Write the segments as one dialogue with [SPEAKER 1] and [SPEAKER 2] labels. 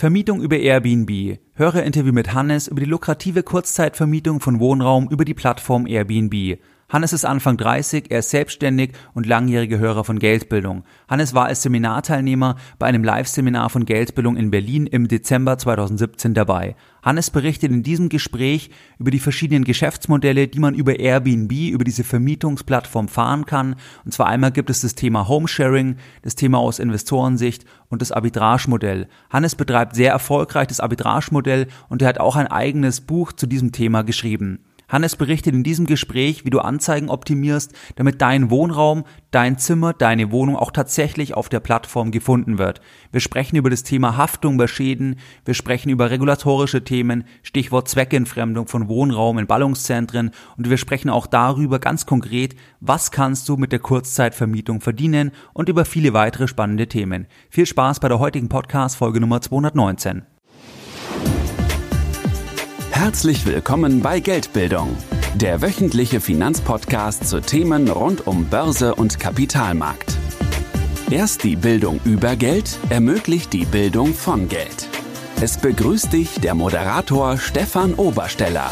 [SPEAKER 1] Vermietung über Airbnb. Höre Interview mit Hannes über die lukrative Kurzzeitvermietung von Wohnraum über die Plattform Airbnb. Hannes ist Anfang 30, er ist selbstständig und langjähriger Hörer von Geldbildung. Hannes war als Seminarteilnehmer bei einem Live-Seminar von Geldbildung in Berlin im Dezember 2017 dabei. Hannes berichtet in diesem Gespräch über die verschiedenen Geschäftsmodelle, die man über Airbnb, über diese Vermietungsplattform fahren kann. Und zwar einmal gibt es das Thema Homesharing, das Thema aus Investorensicht und das Arbitragemodell. Hannes betreibt sehr erfolgreich das Arbitragemodell und er hat auch ein eigenes Buch zu diesem Thema geschrieben. Hannes berichtet in diesem Gespräch, wie du Anzeigen optimierst, damit dein Wohnraum, dein Zimmer, deine Wohnung auch tatsächlich auf der Plattform gefunden wird. Wir sprechen über das Thema Haftung bei Schäden, wir sprechen über regulatorische Themen, Stichwort Zweckentfremdung von Wohnraum in Ballungszentren und wir sprechen auch darüber ganz konkret, was kannst du mit der Kurzzeitvermietung verdienen und über viele weitere spannende Themen. Viel Spaß bei der heutigen Podcast Folge Nummer 219.
[SPEAKER 2] Herzlich willkommen bei Geldbildung, der wöchentliche Finanzpodcast zu Themen rund um Börse und Kapitalmarkt. Erst die Bildung über Geld ermöglicht die Bildung von Geld. Es begrüßt dich der Moderator Stefan Obersteller.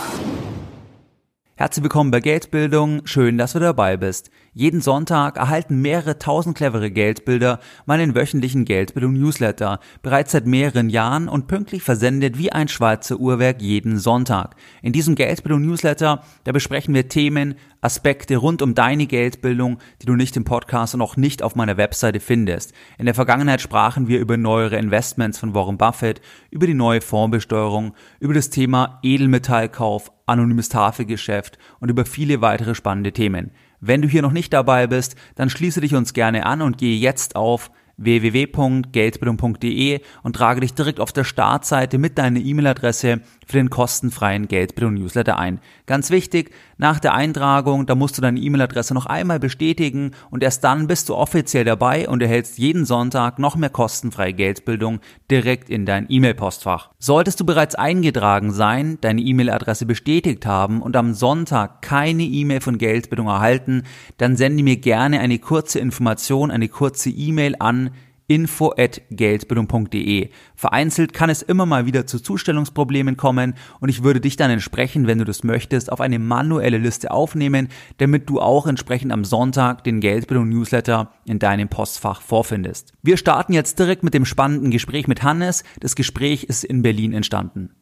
[SPEAKER 1] Herzlich willkommen bei Geldbildung, schön, dass du dabei bist. Jeden Sonntag erhalten mehrere tausend clevere Geldbilder meinen wöchentlichen Geldbildung-Newsletter, bereits seit mehreren Jahren und pünktlich versendet wie ein Schweizer Uhrwerk jeden Sonntag. In diesem Geldbildung-Newsletter, da besprechen wir Themen, Aspekte rund um deine Geldbildung, die du nicht im Podcast und auch nicht auf meiner Webseite findest. In der Vergangenheit sprachen wir über neuere Investments von Warren Buffett, über die neue Fondsbesteuerung, über das Thema Edelmetallkauf, anonymes Tafelgeschäft und über viele weitere spannende Themen. Wenn du hier noch nicht dabei bist, dann schließe dich uns gerne an und gehe jetzt auf www.geldbildung.de und trage dich direkt auf der Startseite mit deiner E-Mail-Adresse für den kostenfreien Geldbildung-Newsletter ein. Ganz wichtig, nach der Eintragung, da musst du deine E-Mail-Adresse noch einmal bestätigen und erst dann bist du offiziell dabei und erhältst jeden Sonntag noch mehr kostenfreie Geldbildung direkt in dein E-Mail-Postfach. Solltest du bereits eingetragen sein, deine E-Mail-Adresse bestätigt haben und am Sonntag keine E-Mail von Geldbildung erhalten, dann sende mir gerne eine kurze Information, eine kurze E-Mail an info@geldbildung.de. Vereinzelt kann es immer mal wieder zu Zustellungsproblemen kommen und ich würde dich dann entsprechend, wenn du das möchtest, auf eine manuelle Liste aufnehmen, damit du auch entsprechend am Sonntag den Geldbildung Newsletter in deinem Postfach vorfindest. Wir starten jetzt direkt mit dem spannenden Gespräch mit Hannes. Das Gespräch ist in Berlin entstanden.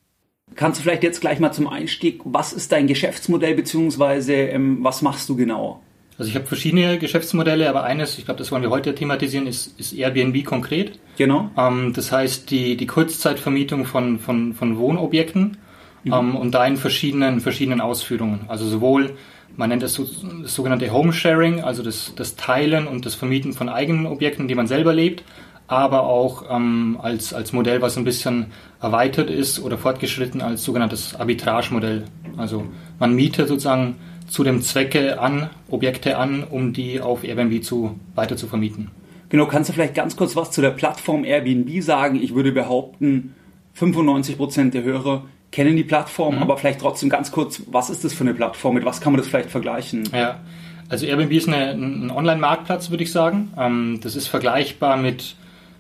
[SPEAKER 3] Kannst du vielleicht jetzt gleich mal zum Einstieg, was ist dein Geschäftsmodell beziehungsweise ähm, was machst du genau?
[SPEAKER 4] Also ich habe verschiedene Geschäftsmodelle, aber eines, ich glaube, das wollen wir heute thematisieren, ist, ist Airbnb konkret.
[SPEAKER 3] Genau.
[SPEAKER 4] Ähm, das heißt die, die Kurzzeitvermietung von, von, von Wohnobjekten mhm. ähm, und da in verschiedenen, verschiedenen Ausführungen. Also sowohl, man nennt das, so, das sogenannte Home Sharing, also das, das Teilen und das Vermieten von eigenen Objekten, die man selber lebt, aber auch ähm, als, als Modell, was ein bisschen erweitert ist oder fortgeschritten als sogenanntes Arbitrage-Modell. Also man mietet sozusagen zu dem Zwecke an, Objekte an, um die auf Airbnb zu, weiter zu vermieten.
[SPEAKER 3] Genau, kannst du vielleicht ganz kurz was zu der Plattform Airbnb sagen? Ich würde behaupten, 95% der Hörer kennen die Plattform, mhm. aber vielleicht trotzdem ganz kurz, was ist das für eine Plattform? Mit was kann man das vielleicht vergleichen?
[SPEAKER 4] Ja, also Airbnb ist eine, ein Online-Marktplatz, würde ich sagen. Ähm, das ist vergleichbar mit,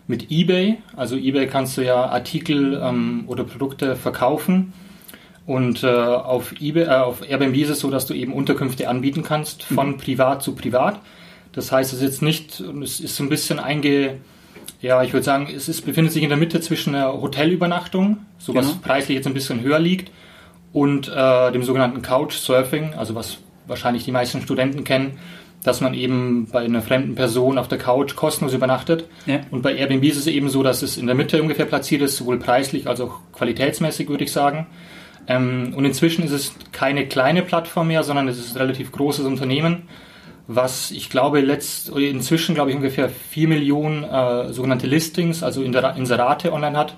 [SPEAKER 4] mit eBay. Also eBay kannst du ja Artikel ähm, oder Produkte verkaufen und äh, auf, eBay, äh, auf Airbnb ist es so, dass du eben Unterkünfte anbieten kannst von mhm. privat zu privat. Das heißt, es ist jetzt nicht, es ist so ein bisschen einge, ja, ich würde sagen, es ist, befindet sich in der Mitte zwischen einer Hotelübernachtung, so was genau. preislich jetzt ein bisschen höher liegt, und äh, dem sogenannten Couchsurfing, also was wahrscheinlich die meisten Studenten kennen, dass man eben bei einer fremden Person auf der Couch kostenlos übernachtet. Ja. Und bei Airbnb ist es eben so, dass es in der Mitte ungefähr platziert ist, sowohl preislich als auch qualitätsmäßig, würde ich sagen. Ähm, und inzwischen ist es keine kleine Plattform mehr, sondern es ist ein relativ großes Unternehmen, was ich glaube letzt, inzwischen glaube ich ungefähr 4 Millionen äh, sogenannte Listings, also Inserate online hat,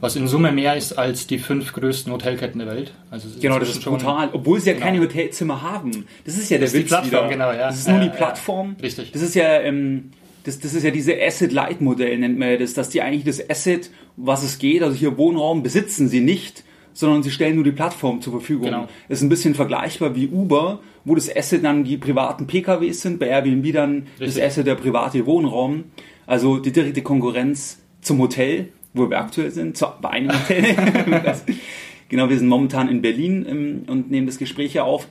[SPEAKER 4] was in Summe mehr ist als die fünf größten Hotelketten der Welt.
[SPEAKER 3] Also genau, das ist brutal, obwohl sie ja genau. keine Hotelzimmer haben. Das ist ja der das Witz die Plattform, wieder. Genau, ja. Das ist nur die Plattform.
[SPEAKER 4] Ja, richtig.
[SPEAKER 3] Das ist ja ähm, das, das ist ja diese Asset-Light-Modell, nennt man das, dass die eigentlich das Asset, was es geht, also hier Wohnraum, besitzen sie nicht, sondern sie stellen nur die Plattform zur Verfügung. Genau. Ist ein bisschen vergleichbar wie Uber, wo das Asset dann die privaten PKWs sind, bei Airbnb dann Richtig. das Asset der private Wohnraum, also die direkte Konkurrenz zum Hotel,
[SPEAKER 1] wo wir aktuell sind, bei einem Hotel. genau, wir sind momentan in Berlin ähm, und nehmen das Gespräch hier auf.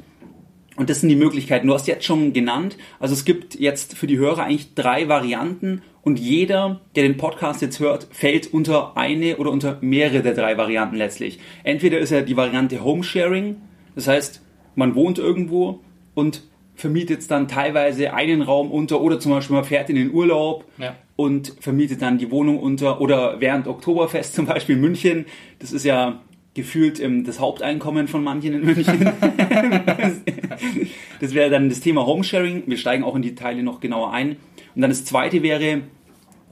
[SPEAKER 1] Und das sind die Möglichkeiten. Du hast jetzt schon genannt. Also es gibt jetzt für die Hörer eigentlich drei Varianten und jeder, der den Podcast jetzt hört, fällt unter eine oder unter mehrere der drei Varianten letztlich. Entweder ist er die Variante Homesharing, das heißt, man wohnt irgendwo und vermietet dann teilweise einen Raum unter oder zum Beispiel man fährt in den Urlaub ja. und vermietet dann die Wohnung unter oder während Oktoberfest zum Beispiel in München. Das ist ja gefühlt ähm, das Haupteinkommen von manchen in München. das wäre dann das Thema Homesharing. Wir steigen auch in die Teile noch genauer ein. Und dann das zweite wäre,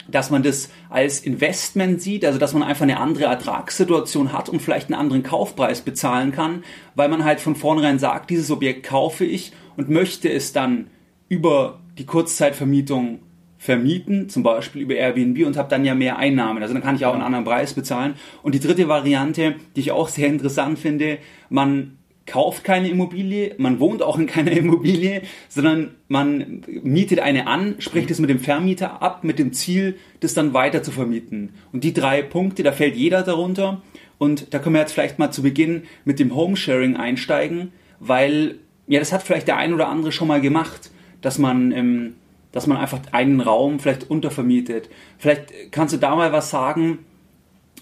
[SPEAKER 1] dass man das als Investment sieht, also dass man einfach eine andere Ertragssituation hat und vielleicht einen anderen Kaufpreis bezahlen kann, weil man halt von vornherein sagt, dieses Objekt kaufe ich und möchte es dann über die Kurzzeitvermietung vermieten, zum Beispiel über Airbnb und habe dann ja mehr Einnahmen. Also dann kann ich auch einen anderen Preis bezahlen. Und die dritte Variante, die ich auch sehr interessant finde, man kauft keine Immobilie, man wohnt auch in keiner Immobilie, sondern man mietet eine an, spricht es mit dem Vermieter ab, mit dem Ziel, das dann weiter zu vermieten. Und die drei Punkte, da fällt jeder darunter. Und da können wir jetzt vielleicht mal zu Beginn mit dem Homesharing einsteigen, weil, ja, das hat vielleicht der ein oder andere schon mal gemacht, dass man ähm, dass man einfach einen Raum vielleicht untervermietet. Vielleicht kannst du da mal was sagen,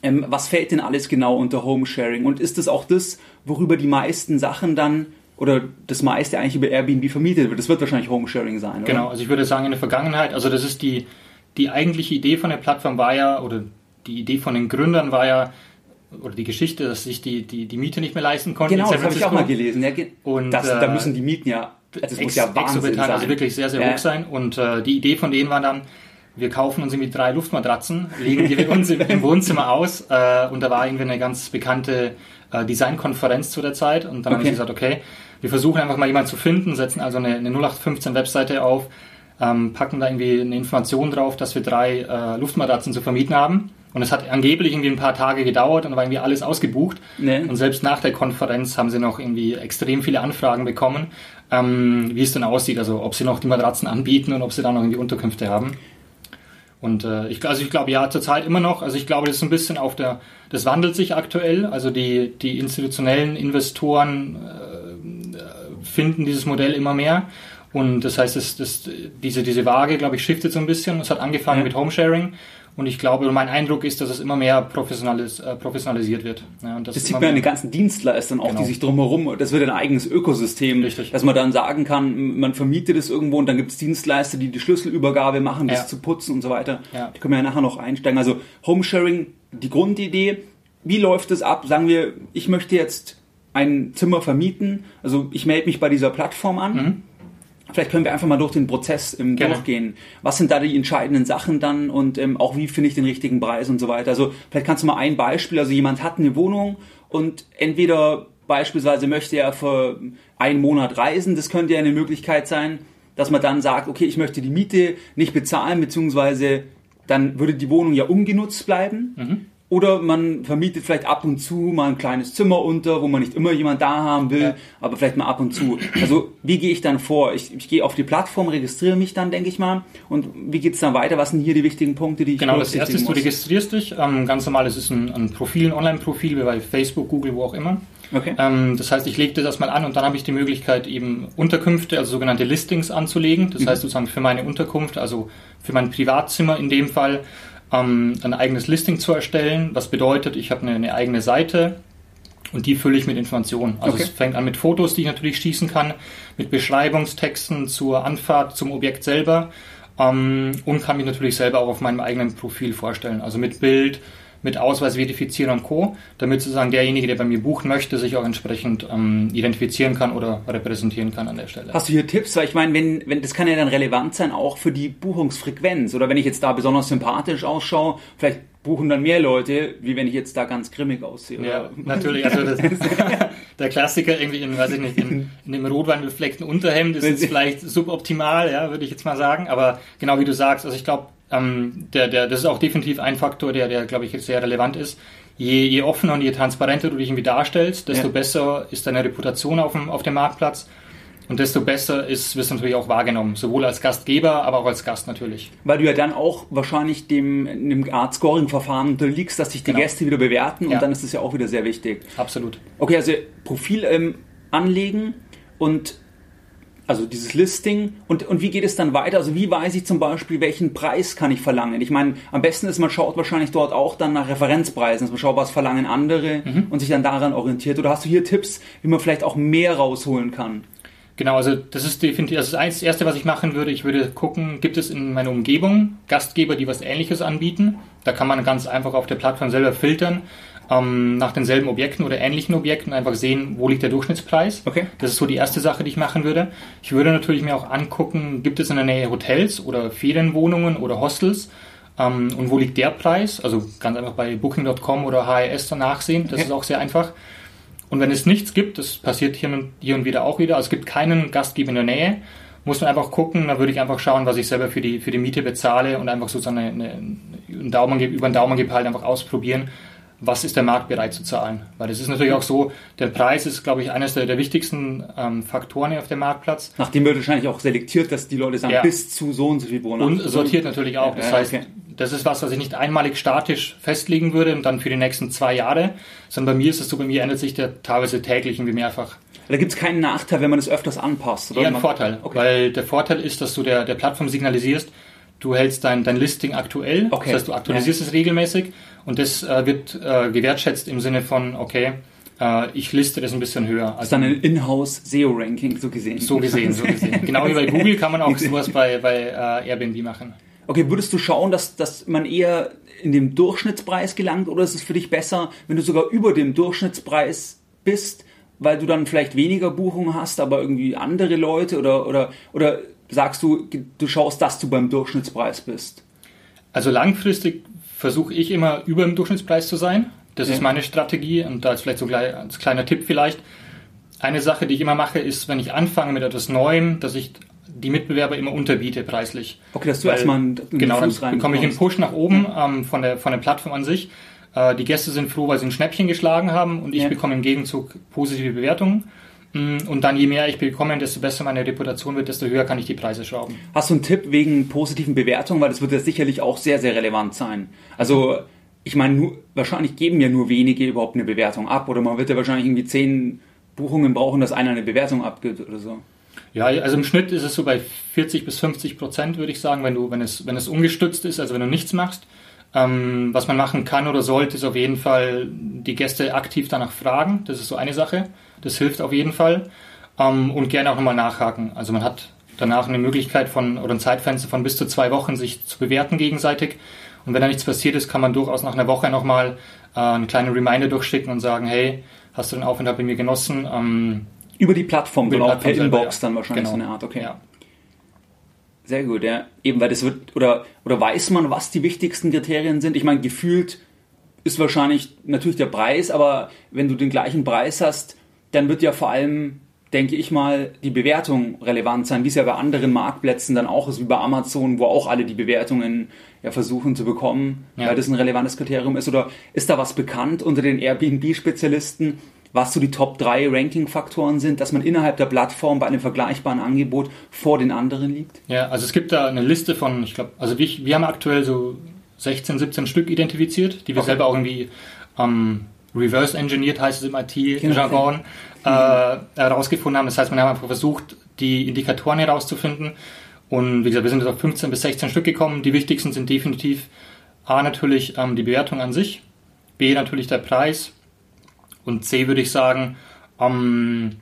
[SPEAKER 1] ähm, was fällt denn alles genau unter Homesharing? Und ist das auch das, worüber die meisten Sachen dann oder das meiste eigentlich über Airbnb vermietet wird? Das wird wahrscheinlich Homesharing sein,
[SPEAKER 4] oder? Genau, also ich würde sagen in der Vergangenheit, also das ist die, die eigentliche Idee von der Plattform war ja, oder die Idee von den Gründern war ja, oder die Geschichte, dass sich die, die, die Miete nicht mehr leisten konnten.
[SPEAKER 1] Genau, das habe ich auch mal gelesen. Ja, und, das, äh, da müssen die Mieten ja
[SPEAKER 4] also es muss ja Wahnsinn sein. Also wirklich sehr, sehr ja. hoch sein. Und äh, die Idee von denen war dann, wir kaufen uns irgendwie drei Luftmatratzen, legen die uns im Wohnzimmer aus. Äh, und da war irgendwie eine ganz bekannte äh, Designkonferenz zu der Zeit. Und dann okay. haben sie gesagt, okay, wir versuchen einfach mal jemanden zu finden, setzen also eine, eine 0815-Webseite auf, ähm, packen da irgendwie eine Information drauf, dass wir drei äh, Luftmatratzen zu vermieten haben. Und es hat angeblich irgendwie ein paar Tage gedauert und war irgendwie alles ausgebucht. Nee. Und selbst nach der Konferenz haben sie noch irgendwie extrem viele Anfragen bekommen ähm, wie es denn aussieht, also ob sie noch die Matratzen anbieten und ob sie da noch irgendwie Unterkünfte haben. Und äh, ich, also ich glaube ja zurzeit immer noch. Also ich glaube, das ist ein bisschen auf der, das wandelt sich aktuell. Also die die institutionellen Investoren äh, finden dieses Modell immer mehr. Und das heißt, das, das, diese, diese Waage, glaube ich, shiftet so ein bisschen. Es hat angefangen ja. mit Homesharing und ich glaube, mein Eindruck ist, dass es immer mehr professionalis äh, professionalisiert wird.
[SPEAKER 1] Ja, das, das sieht man an den ganzen Dienstleistern auch, genau. die sich drumherum, das wird ein eigenes Ökosystem, Richtig. dass man dann sagen kann, man vermietet es irgendwo und dann gibt es Dienstleister, die die Schlüsselübergabe machen, das ja. zu putzen und so weiter. Ja. Die können wir ja nachher noch einsteigen. Also Homesharing, die Grundidee, wie läuft es ab? Sagen wir, ich möchte jetzt ein Zimmer vermieten, also ich melde mich bei dieser Plattform an. Mhm Vielleicht können wir einfach mal durch den Prozess ähm, durchgehen. Was sind da die entscheidenden Sachen dann und ähm, auch wie finde ich den richtigen Preis und so weiter. Also vielleicht kannst du mal ein Beispiel, also jemand hat eine Wohnung und entweder beispielsweise möchte er für einen Monat reisen, das könnte ja eine Möglichkeit sein, dass man dann sagt, okay, ich möchte die Miete nicht bezahlen, beziehungsweise dann würde die Wohnung ja ungenutzt bleiben. Mhm. Oder man vermietet vielleicht ab und zu mal ein kleines Zimmer unter, wo man nicht immer jemand da haben will, ja. aber vielleicht mal ab und zu. Also wie gehe ich dann vor? Ich, ich gehe auf die Plattform, registriere mich dann, denke ich mal. Und wie geht es dann weiter? Was sind hier die wichtigen Punkte, die ich
[SPEAKER 4] Genau, das erste ist, du registrierst dich. Ähm, ganz normal, es ist ein, ein Profil, ein Online-Profil, wie bei Facebook, Google, wo auch immer. Okay. Ähm, das heißt, ich lege das mal an und dann habe ich die Möglichkeit, eben Unterkünfte, also sogenannte Listings anzulegen. Das mhm. heißt sozusagen für meine Unterkunft, also für mein Privatzimmer in dem Fall, ähm, ein eigenes Listing zu erstellen. Was bedeutet, ich habe eine, eine, eigene Seite und die fülle ich mit Informationen. Also okay. es fängt an mit Fotos, die ich natürlich schießen kann, mit Beschreibungstexten zur Anfahrt zum Objekt selber ähm, und kann mich natürlich selber auch auf meinem eigenen Profil vorstellen. Also mit Bild, mit Ausweis verifizieren und Co., damit sozusagen derjenige, der bei mir buchen möchte, sich auch entsprechend ähm, identifizieren kann oder repräsentieren kann an der Stelle.
[SPEAKER 1] Hast du hier Tipps? Weil ich meine, wenn, wenn das kann ja dann relevant sein auch für die Buchungsfrequenz oder wenn ich jetzt da besonders sympathisch ausschaue, vielleicht buchen dann mehr Leute, wie wenn ich jetzt da ganz grimmig aussehe. Oder?
[SPEAKER 4] Ja, natürlich. Also das, der Klassiker irgendwie in, weiß ich nicht, in, in dem rotweinbefleckten Unterhemd ist jetzt vielleicht suboptimal, ja, würde ich jetzt mal sagen. Aber genau wie du sagst, also ich glaube, ähm, der, der, das ist auch definitiv ein Faktor, der, der glaube ich, sehr relevant ist. Je, je offener und je transparenter du dich irgendwie darstellst, desto ja. besser ist deine Reputation auf dem, auf dem Marktplatz. Und desto besser ist, wirst du natürlich auch wahrgenommen, sowohl als Gastgeber, aber auch als Gast natürlich.
[SPEAKER 1] Weil du ja dann auch wahrscheinlich dem, dem Art Scoring-Verfahren unterliegst, dass sich die genau. Gäste wieder bewerten und ja. dann ist das ja auch wieder sehr wichtig.
[SPEAKER 4] Absolut.
[SPEAKER 1] Okay, also Profil ähm, anlegen und also dieses Listing und, und wie geht es dann weiter? Also wie weiß ich zum Beispiel, welchen Preis kann ich verlangen? Ich meine, am besten ist, man schaut wahrscheinlich dort auch dann nach Referenzpreisen, dass man schaut, was verlangen andere mhm. und sich dann daran orientiert. Oder hast du hier Tipps, wie man vielleicht auch mehr rausholen kann?
[SPEAKER 4] Genau, also das ist definitiv das, ist das Erste, was ich machen würde. Ich würde gucken, gibt es in meiner Umgebung Gastgeber, die was Ähnliches anbieten? Da kann man ganz einfach auf der Plattform selber filtern ähm, nach denselben Objekten oder ähnlichen Objekten einfach sehen, wo liegt der Durchschnittspreis. Okay. Das ist so die erste Sache, die ich machen würde. Ich würde natürlich mir auch angucken, gibt es in der Nähe Hotels oder Ferienwohnungen oder Hostels ähm, und wo liegt der Preis? Also ganz einfach bei Booking.com oder HRS danach sehen. Das okay. ist auch sehr einfach. Und wenn es nichts gibt, das passiert hier und, hier und wieder auch wieder, also es gibt keinen Gastgeber in der Nähe, muss man einfach gucken, da würde ich einfach schauen, was ich selber für die, für die Miete bezahle und einfach sozusagen eine, eine, einen Daumen, über einen Daumen halt einfach ausprobieren, was ist der Markt bereit zu zahlen? Weil es ist natürlich auch so, der Preis ist, glaube ich, eines der, der wichtigsten ähm, Faktoren auf dem Marktplatz.
[SPEAKER 1] Nachdem wird wahrscheinlich auch selektiert, dass die Leute sagen, ja. bis zu so und so viel Wohnungen.
[SPEAKER 4] Und sortiert natürlich auch. Das ja, heißt, okay. das ist was, was ich nicht einmalig statisch festlegen würde und dann für die nächsten zwei Jahre, sondern bei mir ist es so, bei mir ändert sich der teilweise täglich irgendwie mehrfach.
[SPEAKER 1] Da gibt es keinen Nachteil, wenn man es öfters anpasst,
[SPEAKER 4] oder? Eher ein Vorteil, okay. weil der Vorteil ist, dass du der, der Plattform signalisierst, du hältst dein, dein Listing aktuell, okay. das heißt, du aktualisierst ja. es regelmäßig und das äh, wird äh, gewertschätzt im Sinne von, okay, äh, ich liste das ein bisschen höher.
[SPEAKER 1] Also, das ist dann ein Inhouse SEO-Ranking, so gesehen.
[SPEAKER 4] So gesehen, so gesehen. genau wie bei Google kann man auch sowas bei, bei äh, Airbnb machen.
[SPEAKER 1] Okay, würdest du schauen, dass, dass man eher in dem Durchschnittspreis gelangt oder ist es für dich besser, wenn du sogar über dem Durchschnittspreis bist, weil du dann vielleicht weniger Buchungen hast, aber irgendwie andere Leute oder, oder, oder sagst du, du schaust, dass du beim Durchschnittspreis bist?
[SPEAKER 4] Also langfristig versuche ich immer über dem Durchschnittspreis zu sein. Das ja. ist meine Strategie und da ist vielleicht so gleich als kleiner Tipp vielleicht. Eine Sache, die ich immer mache, ist, wenn ich anfange mit etwas Neuem, dass ich die Mitbewerber immer unterbiete preislich.
[SPEAKER 1] Okay, dass du Weil, erstmal einen,
[SPEAKER 4] Genau, Fuß dann bekomme ich einen Push nach oben ähm, von, der, von der Plattform an sich. Äh, die Gäste sind froh, weil sie ein Schnäppchen geschlagen haben und ich ja. bekomme im Gegenzug positive Bewertungen. Mm, und dann je mehr ich bekomme, desto besser meine Reputation wird, desto höher kann ich die Preise schrauben.
[SPEAKER 1] Hast du einen Tipp wegen positiven Bewertungen? Weil das wird ja sicherlich auch sehr, sehr relevant sein. Also ich meine, wahrscheinlich geben ja nur wenige überhaupt eine Bewertung ab oder man wird ja wahrscheinlich irgendwie zehn Buchungen brauchen, dass einer eine Bewertung abgibt oder so.
[SPEAKER 4] Ja, also im Schnitt ist es so bei 40 bis 50 Prozent, würde ich sagen, wenn du, wenn es, wenn es ungestützt ist, also wenn du nichts machst. Ähm, was man machen kann oder sollte, ist auf jeden Fall die Gäste aktiv danach fragen. Das ist so eine Sache. Das hilft auf jeden Fall. Ähm, und gerne auch nochmal nachhaken. Also man hat danach eine Möglichkeit von oder ein Zeitfenster von bis zu zwei Wochen, sich zu bewerten gegenseitig. Und wenn da nichts passiert ist, kann man durchaus nach einer Woche nochmal äh, einen kleinen Reminder durchschicken und sagen, hey, hast du den Aufenthalt bei mir genossen? Ähm,
[SPEAKER 1] über die Plattform, über genau, per Inbox ja. dann wahrscheinlich genau. so eine Art, okay. Ja. Sehr gut, ja. Eben, weil das wird, oder, oder weiß man, was die wichtigsten Kriterien sind? Ich meine, gefühlt ist wahrscheinlich natürlich der Preis, aber wenn du den gleichen Preis hast, dann wird ja vor allem, denke ich mal, die Bewertung relevant sein, wie es ja bei anderen Marktplätzen dann auch ist, wie bei Amazon, wo auch alle die Bewertungen ja versuchen zu bekommen, ja. weil das ein relevantes Kriterium ist. Oder ist da was bekannt unter den Airbnb-Spezialisten, was so die Top 3 Ranking-Faktoren sind, dass man innerhalb der Plattform bei einem vergleichbaren Angebot vor den anderen liegt?
[SPEAKER 4] Ja, also es gibt da eine Liste von, ich glaube, also wir, wir haben aktuell so 16, 17 Stück identifiziert, die wir okay. selber auch irgendwie ähm, reverse engineert, heißt es im IT-Jargon, genau. äh, herausgefunden haben. Das heißt, wir haben einfach versucht, die Indikatoren herauszufinden. Und wie gesagt, wir sind jetzt auf 15 bis 16 Stück gekommen. Die wichtigsten sind definitiv A natürlich ähm, die Bewertung an sich, B natürlich der Preis und C würde ich sagen, ähm,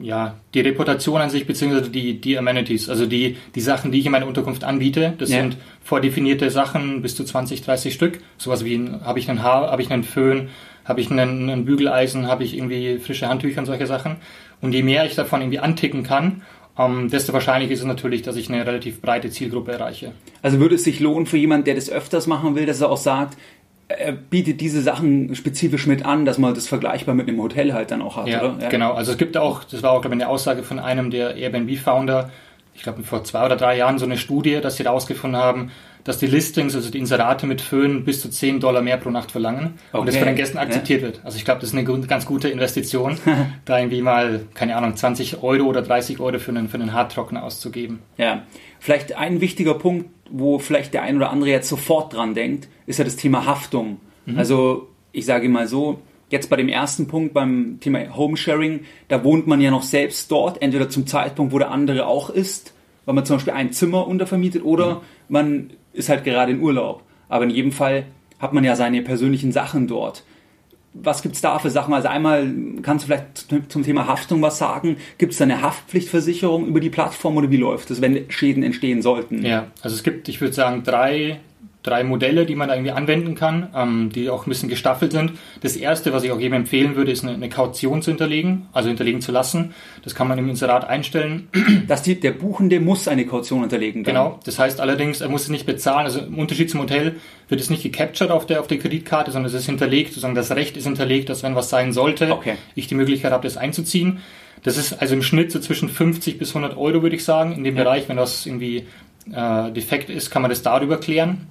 [SPEAKER 4] ja, die Reputation an sich, beziehungsweise die, die Amenities, also die, die Sachen, die ich in meiner Unterkunft anbiete. Das ja. sind vordefinierte Sachen, bis zu 20, 30 Stück. Sowas wie, habe ich einen Haar, habe ich einen Föhn, habe ich einen, einen Bügeleisen, habe ich irgendwie frische Handtücher und solche Sachen. Und je mehr ich davon irgendwie anticken kann, ähm, desto wahrscheinlich ist es natürlich, dass ich eine relativ breite Zielgruppe erreiche.
[SPEAKER 1] Also würde es sich lohnen für jemanden, der das öfters machen will, dass er auch sagt, er bietet diese Sachen spezifisch mit an, dass man das vergleichbar mit einem Hotel halt dann auch hat,
[SPEAKER 4] ja, oder? Ja, genau. Also es gibt auch, das war auch, glaube ich, eine Aussage von einem der Airbnb-Founder, ich glaube vor zwei oder drei Jahren so eine Studie, dass sie herausgefunden haben, dass die Listings, also die Inserate mit Föhn bis zu 10 Dollar mehr pro Nacht verlangen okay. und das von den Gästen akzeptiert ja. wird. Also ich glaube, das ist eine ganz gute Investition, da irgendwie mal, keine Ahnung, 20 Euro oder 30 Euro für einen, für einen Harttrockner auszugeben.
[SPEAKER 1] Ja, vielleicht ein wichtiger Punkt, wo vielleicht der ein oder andere jetzt sofort dran denkt, ist ja das Thema Haftung. Mhm. Also ich sage mal so, jetzt bei dem ersten Punkt beim Thema Homesharing, da wohnt man ja noch selbst dort, entweder zum Zeitpunkt, wo der andere auch ist, weil man zum Beispiel ein Zimmer untervermietet oder mhm. man ist halt gerade in Urlaub. Aber in jedem Fall hat man ja seine persönlichen Sachen dort. Was gibt es da für Sachen? Also einmal kannst du vielleicht zum Thema Haftung was sagen. Gibt es da eine Haftpflichtversicherung über die Plattform oder wie läuft es, wenn Schäden entstehen sollten?
[SPEAKER 4] Ja, also es gibt, ich würde sagen, drei drei Modelle, die man da irgendwie anwenden kann, ähm, die auch ein bisschen gestaffelt sind. Das erste, was ich auch jedem empfehlen würde, ist eine, eine, Kaution zu hinterlegen, also hinterlegen zu lassen. Das kann man im Inserat einstellen.
[SPEAKER 1] Dass die, der Buchende muss eine Kaution hinterlegen.
[SPEAKER 4] Dann. Genau. Das heißt allerdings, er muss es nicht bezahlen. Also im Unterschied zum Hotel wird es nicht gecaptured auf der, auf der Kreditkarte, sondern es ist hinterlegt, sozusagen das Recht ist hinterlegt, dass wenn was sein sollte, okay. ich die Möglichkeit habe, das einzuziehen. Das ist also im Schnitt so zwischen 50 bis 100 Euro, würde ich sagen, in dem ja. Bereich. Wenn das irgendwie äh, defekt ist, kann man das darüber klären.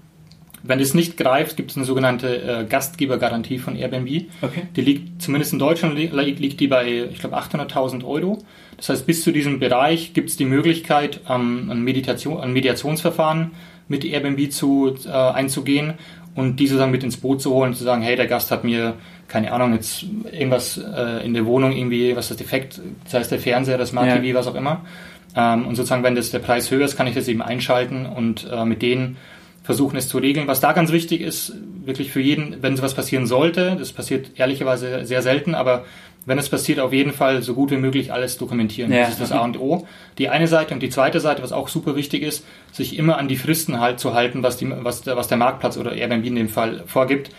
[SPEAKER 4] Wenn das nicht greift, gibt es eine sogenannte äh, Gastgebergarantie von Airbnb. Okay. Die liegt, zumindest in Deutschland liegt die bei, ich glaube, 800.000 Euro. Das heißt, bis zu diesem Bereich gibt es die Möglichkeit, ähm, ein, Meditation, ein Mediationsverfahren mit Airbnb zu, äh, einzugehen und diese dann mit ins Boot zu holen und zu sagen, hey, der Gast hat mir, keine Ahnung, jetzt irgendwas äh, in der Wohnung irgendwie, was das defekt, das heißt der Fernseher, das Smart ja. TV, was auch immer. Ähm, und sozusagen, wenn das der Preis höher ist, kann ich das eben einschalten und äh, mit denen versuchen es zu regeln. Was da ganz wichtig ist, wirklich für jeden, wenn sowas passieren sollte, das passiert ehrlicherweise sehr selten, aber wenn es passiert, auf jeden Fall so gut wie möglich alles dokumentieren. Ja. Das ist das A und O. Die eine Seite und die zweite Seite, was auch super wichtig ist, sich immer an die Fristen halt zu halten, was, die, was, der, was der Marktplatz oder Airbnb in dem Fall vorgibt.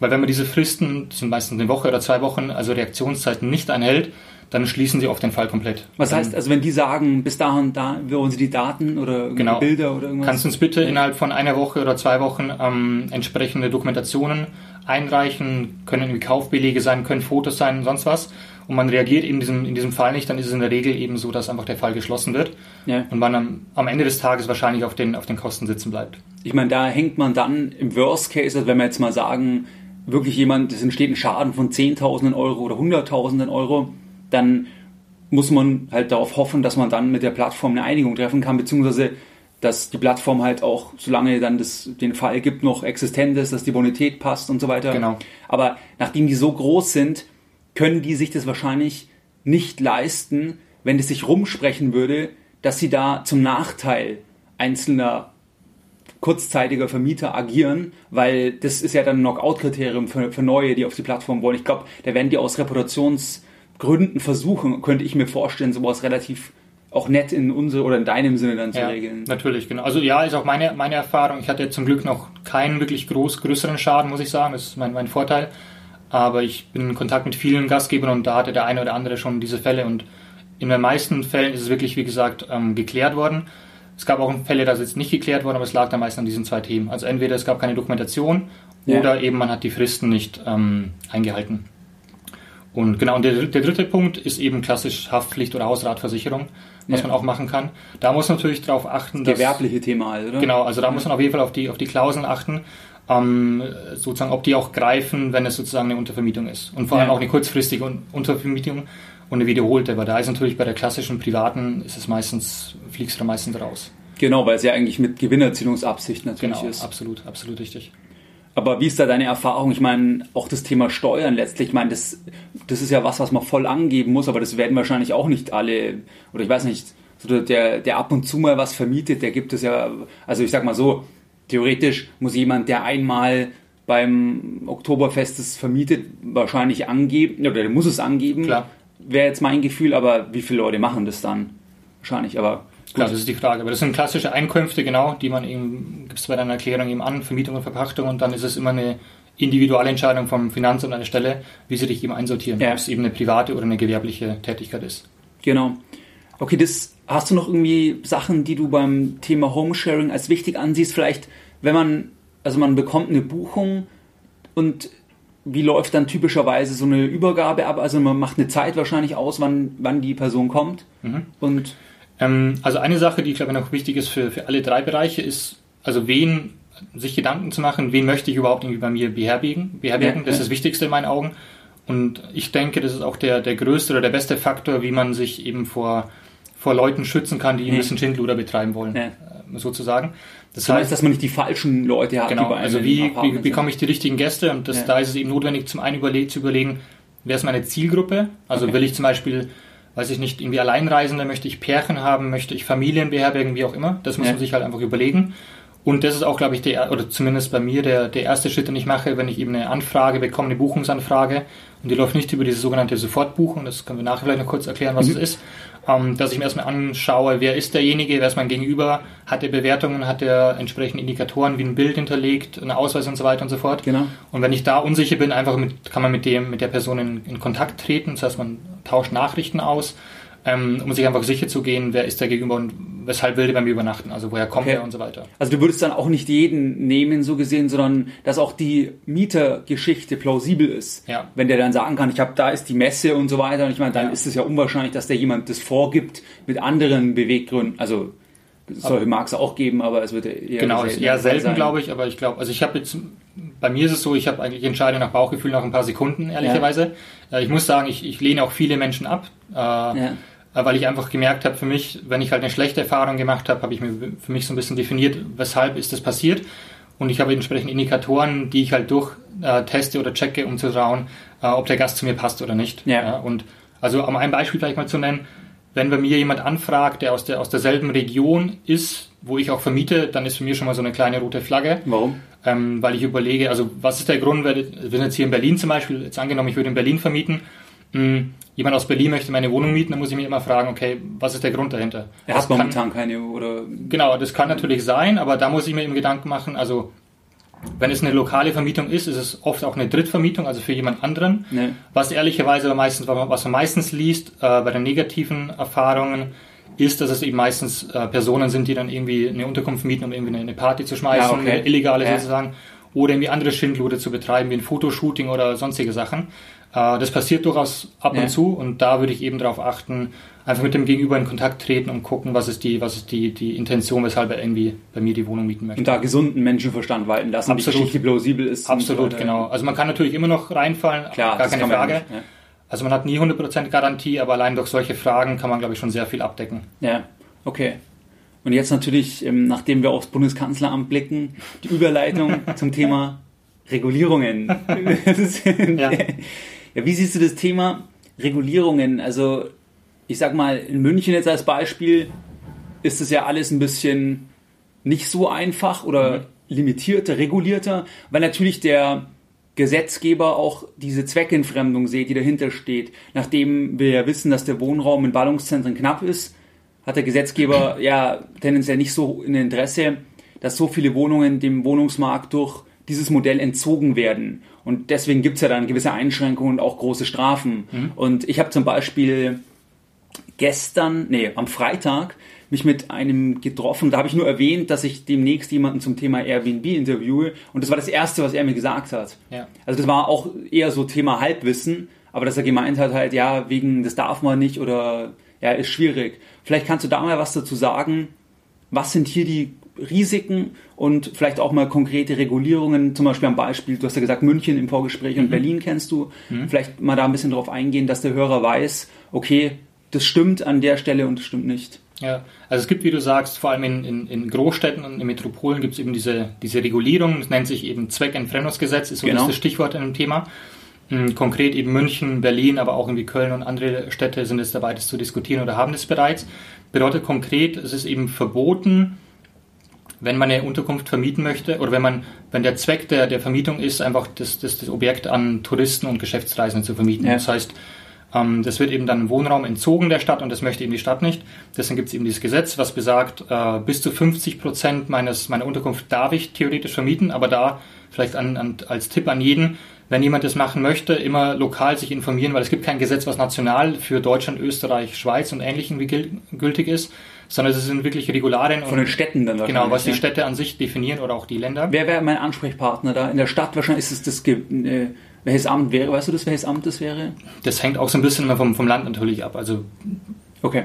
[SPEAKER 4] Weil wenn man diese Fristen, das sind meistens eine Woche oder zwei Wochen, also Reaktionszeiten nicht einhält, dann schließen sie oft den Fall komplett.
[SPEAKER 1] Was heißt, also wenn die sagen, bis dahin, da wollen sie die Daten oder
[SPEAKER 4] genau.
[SPEAKER 1] Bilder oder irgendwas?
[SPEAKER 4] Kannst du uns bitte innerhalb von einer Woche oder zwei Wochen ähm, entsprechende Dokumentationen einreichen, können irgendwie Kaufbelege sein, können Fotos sein, sonst was. Und man reagiert in diesem, in diesem Fall nicht, dann ist es in der Regel eben so, dass einfach der Fall geschlossen wird. Ja. Und man am, am Ende des Tages wahrscheinlich auf den, auf den Kosten sitzen bleibt.
[SPEAKER 1] Ich meine, da hängt man dann im Worst Case, also wenn wir jetzt mal sagen, wirklich jemand, es entsteht ein Schaden von Zehntausenden Euro oder Hunderttausenden Euro, dann muss man halt darauf hoffen, dass man dann mit der Plattform eine Einigung treffen kann, beziehungsweise dass die Plattform halt auch, solange dann das, den Fall gibt, noch existent ist, dass die Bonität passt und so weiter.
[SPEAKER 4] Genau.
[SPEAKER 1] Aber nachdem die so groß sind, können die sich das wahrscheinlich nicht leisten, wenn es sich rumsprechen würde, dass sie da zum Nachteil einzelner kurzzeitiger Vermieter agieren, weil das ist ja dann ein Knockout-Kriterium für, für neue, die auf die Plattform wollen. Ich glaube, da werden die aus Reputations- Gründen versuchen, könnte ich mir vorstellen, sowas relativ auch nett in unsere oder in deinem Sinne dann zu
[SPEAKER 4] ja,
[SPEAKER 1] regeln.
[SPEAKER 4] Natürlich, genau. Also ja, ist auch meine, meine Erfahrung. Ich hatte zum Glück noch keinen wirklich groß, größeren Schaden, muss ich sagen. Das ist mein, mein Vorteil. Aber ich bin in Kontakt mit vielen Gastgebern und da hatte der eine oder andere schon diese Fälle und in den meisten Fällen ist es wirklich, wie gesagt, ähm, geklärt worden. Es gab auch Fälle, da ist jetzt nicht geklärt worden, aber es lag dann meist an diesen zwei Themen. Also entweder es gab keine Dokumentation ja. oder eben man hat die Fristen nicht ähm, eingehalten. Und genau, und der, der dritte Punkt ist eben klassisch Haftpflicht oder Hausratversicherung, was ja. man auch machen kann. Da muss man natürlich darauf achten,
[SPEAKER 1] das Gewerbliche Thema
[SPEAKER 4] halt, oder? Genau, also da ja. muss man auf jeden Fall auf die, auf die Klauseln achten, ähm, sozusagen, ob die auch greifen, wenn es sozusagen eine Untervermietung ist. Und vor allem ja. auch eine kurzfristige Untervermietung und eine wiederholte, weil da ist natürlich bei der klassischen privaten, ist es meistens, fliegst du da meistens raus.
[SPEAKER 1] Genau, weil es ja eigentlich mit Gewinnerzielungsabsicht natürlich genau, ist.
[SPEAKER 4] Absolut, absolut richtig.
[SPEAKER 1] Aber wie ist da deine Erfahrung? Ich meine, auch das Thema Steuern letztlich, ich meine, das, das ist ja was, was man voll angeben muss, aber das werden wahrscheinlich auch nicht alle, oder ich weiß nicht, so der, der ab und zu mal was vermietet, der gibt es ja, also ich sag mal so, theoretisch muss jemand, der einmal beim Oktoberfest es vermietet, wahrscheinlich angeben, oder der muss es angeben.
[SPEAKER 4] Klar.
[SPEAKER 1] Wäre jetzt mein Gefühl, aber wie viele Leute machen das dann? Wahrscheinlich, aber
[SPEAKER 4] Klar, das ist die Frage. Aber das sind klassische Einkünfte, genau, die man eben, gibt es bei deiner Erklärung eben an, Vermietung und Verpachtung und dann ist es immer eine individuelle Entscheidung vom Finanzamt an der Stelle, wie sie dich eben einsortieren, ja. ob es eben eine private oder eine gewerbliche Tätigkeit ist.
[SPEAKER 1] Genau. Okay, das hast du noch irgendwie Sachen, die du beim Thema Homesharing als wichtig ansiehst? Vielleicht, wenn man, also man bekommt eine Buchung und wie läuft dann typischerweise so eine Übergabe ab? Also man macht eine Zeit wahrscheinlich aus, wann, wann die Person kommt mhm. und
[SPEAKER 4] ähm, also eine Sache, die ich glaube noch wichtig ist für, für alle drei Bereiche, ist, also wen sich Gedanken zu machen, wen möchte ich überhaupt irgendwie bei mir beherbergen. beherbergen. Das ist das Wichtigste in meinen Augen. Und ich denke, das ist auch der, der größte oder der beste Faktor, wie man sich eben vor, vor Leuten schützen kann, die ein bisschen Schindluder betreiben wollen, ja. Äh, sozusagen.
[SPEAKER 1] Das du heißt, dass man nicht die falschen Leute hat.
[SPEAKER 4] Genau, also wie, wie bekomme ich die richtigen Gäste? Und das, ja. da ist es eben notwendig, zum einen überle zu überlegen, wer ist meine Zielgruppe? Also okay. will ich zum Beispiel, weiß ich nicht, irgendwie Alleinreisende, möchte ich Pärchen haben, möchte ich Familien beherbergen, wie auch immer. Das muss ja. man sich halt einfach überlegen. Und das ist auch, glaube ich, der, oder zumindest bei mir der, der erste Schritt, den ich mache, wenn ich eben eine Anfrage bekomme, eine Buchungsanfrage, und die läuft nicht über diese sogenannte Sofortbuchung, das können wir nachher vielleicht noch kurz erklären, was mhm. das ist, ähm, dass ich mir erstmal anschaue, wer ist derjenige, wer ist mein Gegenüber, hat er Bewertungen, hat er entsprechende Indikatoren wie ein Bild hinterlegt, einen Ausweis und so weiter und so fort. Genau. Und wenn ich da unsicher bin, einfach mit, kann man mit dem, mit der Person in, in Kontakt treten, das heißt, man tauscht Nachrichten aus ähm, um sich einfach sicher zu gehen, wer ist der Gegenüber und weshalb will der bei mir übernachten, also woher kommt okay. er und so weiter.
[SPEAKER 1] Also du würdest dann auch nicht jeden nehmen, so gesehen, sondern dass auch die Mietergeschichte plausibel ist. Ja. Wenn der dann sagen kann, ich habe da ist die Messe und so weiter, und ich meine, dann ja. ist es ja unwahrscheinlich, dass der jemand das vorgibt mit anderen Beweggründen. Also solche mag es auch geben, aber es wird
[SPEAKER 4] eher genau ist eher selten, glaube ich. Aber ich glaube, also ich habe jetzt bei mir ist es so, ich habe eigentlich entscheide nach Bauchgefühl nach ein paar Sekunden ehrlicherweise. Ja. Äh, ich muss sagen, ich, ich lehne auch viele Menschen ab. Äh, ja. Äh, weil ich einfach gemerkt habe, für mich, wenn ich halt eine schlechte Erfahrung gemacht habe, habe ich mir für mich so ein bisschen definiert, weshalb ist das passiert. Und ich habe entsprechend Indikatoren, die ich halt durch äh, teste oder checke, um zu schauen, äh, ob der Gast zu mir passt oder nicht. Ja. ja. und also um ein Beispiel vielleicht mal zu nennen, wenn bei mir jemand anfragt, der aus, der aus derselben Region ist, wo ich auch vermiete, dann ist für mich schon mal so eine kleine rote Flagge.
[SPEAKER 1] Warum?
[SPEAKER 4] Ähm, weil ich überlege, also was ist der Grund, wir sind jetzt hier in Berlin zum Beispiel, jetzt angenommen, ich würde in Berlin vermieten, mh, hm, jemand aus Berlin möchte meine Wohnung mieten, dann muss ich mir immer fragen, okay, was ist der Grund dahinter?
[SPEAKER 1] Er hat momentan keine oder.
[SPEAKER 4] Genau, das kann natürlich sein, aber da muss ich mir eben Gedanken machen, also wenn es eine lokale Vermietung ist, ist es oft auch eine Drittvermietung, also für jemand anderen. Nee. Was ehrlicherweise meistens, was man meistens liest äh, bei den negativen Erfahrungen, ist, dass es eben meistens äh, Personen sind, die dann irgendwie eine Unterkunft mieten, um irgendwie eine Party zu schmeißen, ja, okay. eine illegale ja. sozusagen, oder irgendwie andere Schindlude zu betreiben, wie ein Fotoshooting oder sonstige Sachen. Äh, das passiert durchaus ab ja. und zu und da würde ich eben darauf achten, einfach mit dem Gegenüber in Kontakt treten und gucken, was ist die, was ist die, die Intention, weshalb er irgendwie bei mir die Wohnung mieten möchte.
[SPEAKER 1] Und da gesunden Menschenverstand walten lassen,
[SPEAKER 4] Absolut. die Geschichte plausibel ist. Absolut, genau. Also man kann natürlich immer noch reinfallen, Klar, gar keine Frage. Nicht, ja. Also man hat nie 100% Garantie, aber allein durch solche Fragen kann man, glaube ich, schon sehr viel abdecken.
[SPEAKER 1] Ja, okay. Und jetzt natürlich, ähm, nachdem wir aufs Bundeskanzleramt blicken, die Überleitung zum Thema Regulierungen. ja. Ja, wie siehst du das Thema Regulierungen? Also, ich sag mal, in München jetzt als Beispiel ist es ja alles ein bisschen nicht so einfach oder mhm. limitierter, regulierter, weil natürlich der Gesetzgeber auch diese Zweckentfremdung sieht, die dahinter steht. Nachdem wir ja wissen, dass der Wohnraum in Ballungszentren knapp ist, hat der Gesetzgeber ja tendenziell nicht so ein Interesse, dass so viele Wohnungen dem Wohnungsmarkt durch dieses Modell entzogen werden. Und deswegen gibt es ja dann gewisse Einschränkungen und auch große Strafen. Mhm. Und ich habe zum Beispiel gestern, nee, am Freitag mich mit einem getroffen. Da habe ich nur erwähnt, dass ich demnächst jemanden zum Thema Airbnb interviewe. Und das war das Erste, was er mir gesagt hat. Ja. Also das war auch eher so Thema Halbwissen. Aber dass er gemeint hat halt, ja, wegen, das darf man nicht oder ja, ist schwierig. Vielleicht kannst du da mal was dazu sagen. Was sind hier die Risiken und vielleicht auch mal konkrete Regulierungen, zum Beispiel am Beispiel, du hast ja gesagt, München im Vorgespräch und mhm. Berlin kennst du, mhm. vielleicht mal da ein bisschen drauf eingehen, dass der Hörer weiß, okay, das stimmt an der Stelle und das stimmt nicht.
[SPEAKER 4] Ja, also es gibt, wie du sagst, vor allem in, in, in Großstädten und in Metropolen gibt es eben diese, diese Regulierung, das nennt sich eben Zweckentfremdungsgesetz, ist so genau. das Stichwort in dem Thema. Hm, konkret eben München, Berlin, aber auch irgendwie Köln und andere Städte sind jetzt dabei, das zu diskutieren oder haben das bereits. Bedeutet konkret, es ist eben verboten, wenn man eine Unterkunft vermieten möchte oder wenn man, wenn der Zweck der, der Vermietung ist, einfach das, das, das Objekt an Touristen und Geschäftsreisenden zu vermieten. Ja. Das heißt, ähm, das wird eben dann Wohnraum entzogen der Stadt und das möchte eben die Stadt nicht. Deswegen gibt es eben dieses Gesetz, was besagt, äh, bis zu 50 Prozent meines, meiner Unterkunft darf ich theoretisch vermieten, aber da vielleicht an, an, als Tipp an jeden, wenn jemand das machen möchte, immer lokal sich informieren, weil es gibt kein Gesetz, was national für Deutschland, Österreich, Schweiz und Ähnlichem wie gültig ist sondern es sind wirklich Regularien.
[SPEAKER 1] Von den Städten dann
[SPEAKER 4] wahrscheinlich. Genau, was die Städte an sich definieren oder auch die Länder.
[SPEAKER 1] Wer wäre mein Ansprechpartner da? In der Stadt wahrscheinlich ist es das, äh, welches Amt wäre, weißt du das, welches Amt das wäre?
[SPEAKER 4] Das hängt auch so ein bisschen vom, vom Land natürlich ab, also. Okay.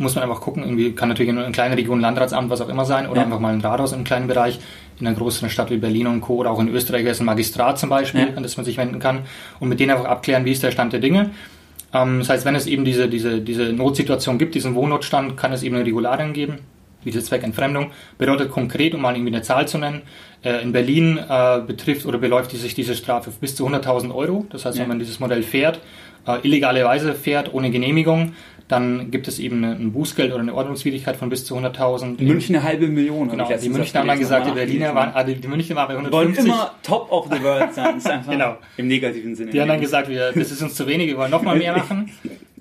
[SPEAKER 4] Muss man einfach gucken, irgendwie kann natürlich in einer kleinen Region Landratsamt, was auch immer sein, oder ja. einfach mal ein Rathaus im kleinen Bereich. in einer größeren Stadt wie Berlin und Co. oder auch in Österreich ist ein Magistrat zum Beispiel, ja. an das man sich wenden kann und mit denen einfach abklären, wie ist der Stand der Dinge. Ähm, das heißt, wenn es eben diese, diese, diese Notsituation gibt, diesen Wohnnotstand, kann es eben eine Regularien geben, wie diese Zweckentfremdung. Bedeutet konkret, um mal irgendwie eine Zahl zu nennen, äh, in Berlin äh, betrifft oder beläuft sich diese Strafe bis zu 100.000 Euro. Das heißt, ja. wenn man dieses Modell fährt, äh, illegale Weise fährt, ohne Genehmigung, dann gibt es eben ein Bußgeld oder eine Ordnungswidrigkeit von bis zu 100.000.
[SPEAKER 1] In München eine halbe Million.
[SPEAKER 4] Genau, die Münchner haben dann gesagt, die Berliner waren, ah, die Münchner waren bei
[SPEAKER 1] 150. Wir wollen immer top of the world sein. genau. Im negativen Sinne.
[SPEAKER 4] Die haben dann gesagt, wir, das ist uns zu wenig, wir wollen nochmal mehr machen.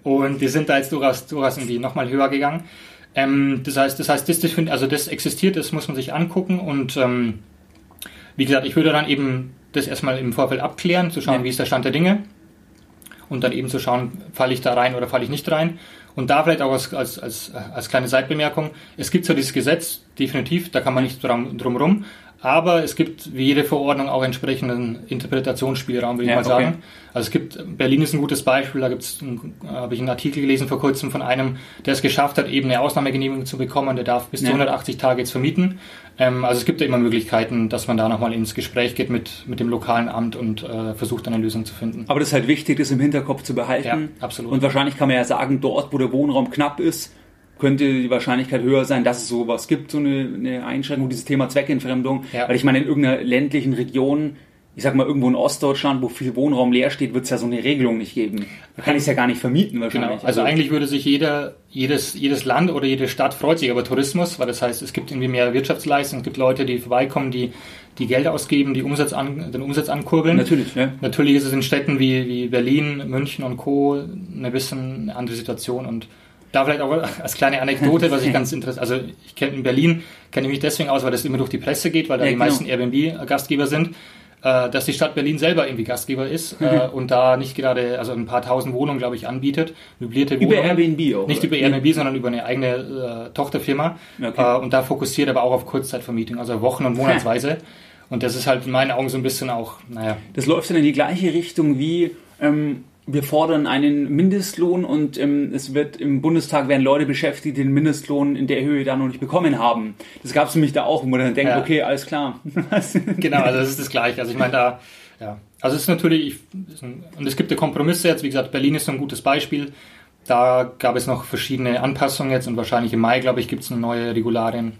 [SPEAKER 4] Und die sind da jetzt durchaus, durchaus irgendwie nochmal höher gegangen. Ähm, das heißt, das heißt, das, also das existiert, das muss man sich angucken und ähm, wie gesagt, ich würde dann eben das erstmal im Vorfeld abklären, zu schauen, ja. wie ist der Stand der Dinge und dann eben zu schauen, falle ich da rein oder falle ich nicht rein. Und da vielleicht auch als, als, als, als kleine Seitbemerkung, es gibt zwar dieses Gesetz, definitiv, da kann man nicht drum, drum rum, aber es gibt wie jede Verordnung auch entsprechenden Interpretationsspielraum, würde ich mal sagen. Okay. Also es gibt, Berlin ist ein gutes Beispiel, da gibt's, habe ich einen Artikel gelesen vor kurzem von einem, der es geschafft hat, eben eine Ausnahmegenehmigung zu bekommen, der darf bis ja. zu 180 Tage jetzt vermieten. Ähm, also es gibt ja immer Möglichkeiten, dass man da nochmal ins Gespräch geht mit, mit dem lokalen Amt und äh, versucht eine Lösung zu finden.
[SPEAKER 1] Aber das ist halt wichtig, das im Hinterkopf zu behalten. Ja,
[SPEAKER 4] absolut.
[SPEAKER 1] Und wahrscheinlich kann man ja sagen, dort, wo der Wohnraum knapp ist, könnte die Wahrscheinlichkeit höher sein, dass es sowas gibt, so eine, eine Einschränkung, dieses Thema Zweckentfremdung. Ja. Weil ich meine, in irgendeiner ländlichen Region, ich sag mal irgendwo in Ostdeutschland, wo viel Wohnraum leer steht, wird es ja so eine Regelung nicht geben. Da kann ich es ja gar nicht vermieten
[SPEAKER 4] wahrscheinlich. Genau. Also, also, eigentlich würde sich jeder, jedes, jedes Land oder jede Stadt freut sich über Tourismus, weil das heißt, es gibt irgendwie mehr Wirtschaftsleistung, es gibt Leute, die vorbeikommen, die die Geld ausgeben, die Umsatz an, den Umsatz ankurbeln.
[SPEAKER 1] Natürlich, ja.
[SPEAKER 4] Natürlich ist es in Städten wie, wie Berlin, München und Co. eine bisschen andere Situation und da vielleicht auch als kleine Anekdote, was ich ganz interessant, also ich kenne in Berlin, kenne ich mich deswegen aus, weil das immer durch die Presse geht, weil da ja, die genau. meisten Airbnb-Gastgeber sind, äh, dass die Stadt Berlin selber irgendwie Gastgeber ist mhm. äh, und da nicht gerade, also ein paar tausend Wohnungen, glaube ich, anbietet,
[SPEAKER 1] möblierte über Wohnungen. Über Airbnb
[SPEAKER 4] auch? Nicht über Airbnb, sondern über eine eigene äh, Tochterfirma okay. Äh, und da fokussiert aber auch auf Kurzzeitvermietung, also Wochen- und Monatsweise. Und das ist halt in meinen Augen so ein bisschen auch, naja.
[SPEAKER 1] Das läuft dann in die gleiche Richtung wie ähm, wir fordern einen Mindestlohn und ähm, es wird im Bundestag werden Leute beschäftigt, die den Mindestlohn in der Höhe da noch nicht bekommen haben. Das gab es nämlich da auch, wo man dann denkt, ja. okay, alles klar.
[SPEAKER 4] genau, also das ist das Gleiche. Also ich meine da, ja, also es ist natürlich, und es gibt ja Kompromisse jetzt, wie gesagt, Berlin ist so ein gutes Beispiel. Da gab es noch verschiedene Anpassungen jetzt und wahrscheinlich im Mai, glaube ich, gibt es eine neue Regularien,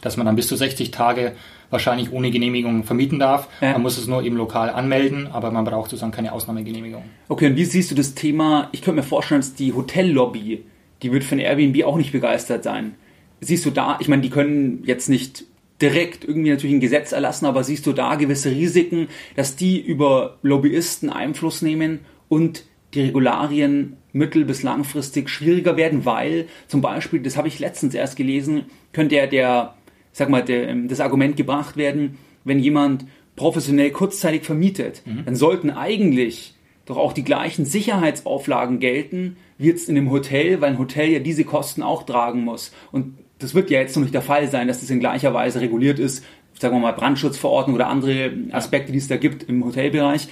[SPEAKER 4] dass man dann bis zu 60 Tage wahrscheinlich ohne Genehmigung vermieten darf. Ja. Man muss es nur eben lokal anmelden, aber man braucht sozusagen keine Ausnahmegenehmigung.
[SPEAKER 1] Okay, und wie siehst du das Thema? Ich könnte mir vorstellen, dass die Hotellobby, die wird von Airbnb auch nicht begeistert sein. Siehst du da, ich meine, die können jetzt nicht direkt irgendwie natürlich ein Gesetz erlassen, aber siehst du da gewisse Risiken, dass die über Lobbyisten Einfluss nehmen und die Regularien mittel- bis langfristig schwieriger werden, weil zum Beispiel, das habe ich letztens erst gelesen, könnte ja der sag mal, der, ähm, das Argument gebracht werden, wenn jemand professionell kurzzeitig vermietet, mhm. dann sollten eigentlich doch auch die gleichen Sicherheitsauflagen gelten, wie jetzt in einem Hotel, weil ein Hotel ja diese Kosten auch tragen muss. Und das wird ja jetzt noch nicht der Fall sein, dass das in gleicher Weise reguliert ist, sagen wir mal Brandschutzverordnung oder andere Aspekte, die es da gibt im Hotelbereich.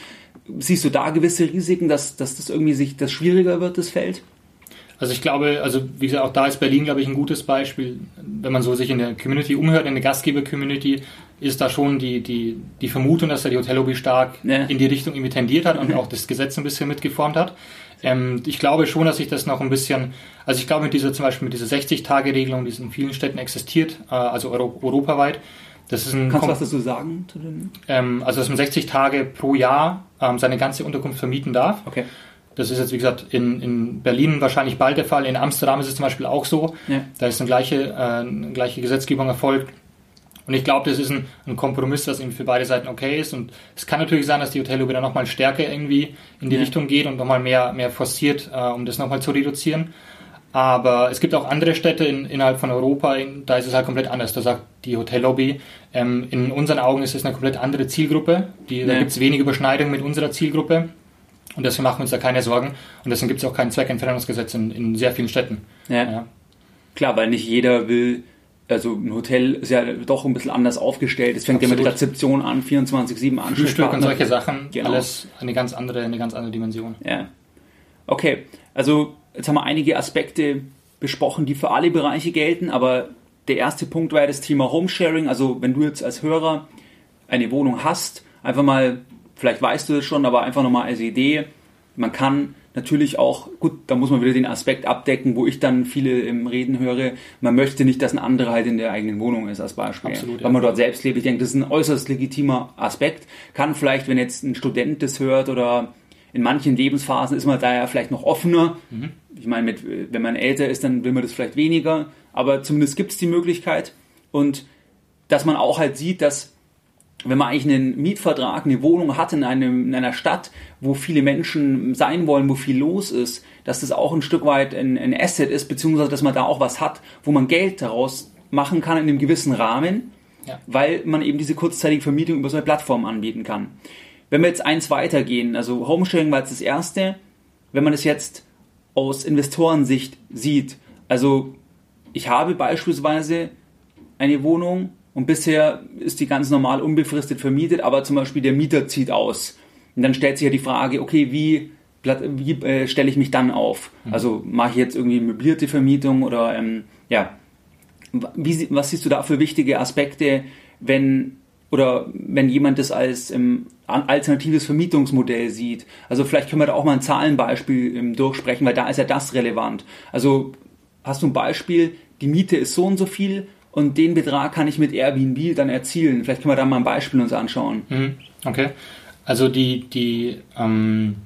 [SPEAKER 1] Siehst du da gewisse Risiken, dass, dass das irgendwie sich das schwieriger wird, das Feld?
[SPEAKER 4] Also ich glaube, also wie gesagt, auch da ist Berlin, glaube ich, ein gutes Beispiel. Wenn man so sich in der Community umhört, in der Gastgeber-Community, ist da schon die, die, die Vermutung, dass da die Hotellobby stark ja. in die Richtung irgendwie tendiert hat und auch das Gesetz ein bisschen mitgeformt hat. Ähm, ich glaube schon, dass sich das noch ein bisschen, also ich glaube mit dieser zum Beispiel mit dieser 60-Tage-Regelung, die in vielen Städten existiert, äh, also Euro, europaweit, das ist ein
[SPEAKER 1] Kannst du was dazu sagen?
[SPEAKER 4] Ähm, also dass man 60 Tage pro Jahr ähm, seine ganze Unterkunft vermieten darf.
[SPEAKER 1] Okay.
[SPEAKER 4] Das ist jetzt, wie gesagt, in, in Berlin wahrscheinlich bald der Fall. In Amsterdam ist es zum Beispiel auch so. Ja. Da ist eine gleiche, äh, eine gleiche Gesetzgebung erfolgt. Und ich glaube, das ist ein, ein Kompromiss, das irgendwie für beide Seiten okay ist. Und es kann natürlich sein, dass die Hotello wieder nochmal stärker irgendwie in die ja. Richtung geht und nochmal mehr, mehr forciert, äh, um das nochmal zu reduzieren. Aber es gibt auch andere Städte in, innerhalb von Europa, in, da ist es halt komplett anders. Da sagt die Hotellobby, ähm, in unseren Augen ist es eine komplett andere Zielgruppe. Die, ja. Da gibt es wenig Überschneidung mit unserer Zielgruppe. Und deswegen machen wir uns da keine Sorgen. Und deswegen gibt es auch kein Zweckentfernungsgesetz in, in sehr vielen Städten.
[SPEAKER 1] Ja. ja. Klar, weil nicht jeder will, also ein Hotel ist ja doch ein bisschen anders aufgestellt. Es fängt Absolut. ja mit Rezeption an, 24-7 an.
[SPEAKER 4] Frühstück und solche Sachen, genau. alles eine ganz andere, eine ganz andere Dimension.
[SPEAKER 1] Ja. Okay, also jetzt haben wir einige Aspekte besprochen, die für alle Bereiche gelten, aber der erste Punkt war ja das Thema Homesharing. Also wenn du jetzt als Hörer eine Wohnung hast, einfach mal, vielleicht weißt du es schon, aber einfach nochmal als Idee, man kann natürlich auch, gut, da muss man wieder den Aspekt abdecken, wo ich dann viele im Reden höre, man möchte nicht, dass ein anderer halt in der eigenen Wohnung ist, als Beispiel. Absolut, ja. Weil man dort selbst lebt. Ich denke, das ist ein äußerst legitimer Aspekt. Kann vielleicht, wenn jetzt ein Student das hört oder in manchen Lebensphasen ist man da ja vielleicht noch offener. Mhm. Ich meine, mit, wenn man älter ist, dann will man das vielleicht weniger, aber zumindest gibt es die Möglichkeit. Und dass man auch halt sieht, dass wenn man eigentlich einen Mietvertrag, eine Wohnung hat in, einem, in einer Stadt, wo viele Menschen sein wollen, wo viel los ist, dass das auch ein Stück weit ein, ein Asset ist, beziehungsweise dass man da auch was hat, wo man Geld daraus machen kann in einem gewissen Rahmen, ja. weil man eben diese kurzzeitige Vermietung über so eine Plattform anbieten kann. Wenn wir jetzt eins weitergehen, also Homesharing war jetzt das erste, wenn man es jetzt aus Investorensicht sieht, also ich habe beispielsweise eine Wohnung und bisher ist die ganz normal unbefristet vermietet, aber zum Beispiel der Mieter zieht aus. Und dann stellt sich ja die Frage, okay, wie, wie äh, stelle ich mich dann auf? Mhm. Also mache ich jetzt irgendwie möblierte Vermietung oder ähm, ja, wie, was siehst du da für wichtige Aspekte, wenn oder wenn jemand das als ähm, alternatives Vermietungsmodell sieht? Also vielleicht können wir da auch mal ein Zahlenbeispiel ähm, durchsprechen, weil da ist ja das relevant. Also hast du ein Beispiel, die Miete ist so und so viel und den Betrag kann ich mit Airbnb dann erzielen. Vielleicht können wir da mal ein Beispiel uns anschauen.
[SPEAKER 4] Mhm. Okay. Also die, die ähm,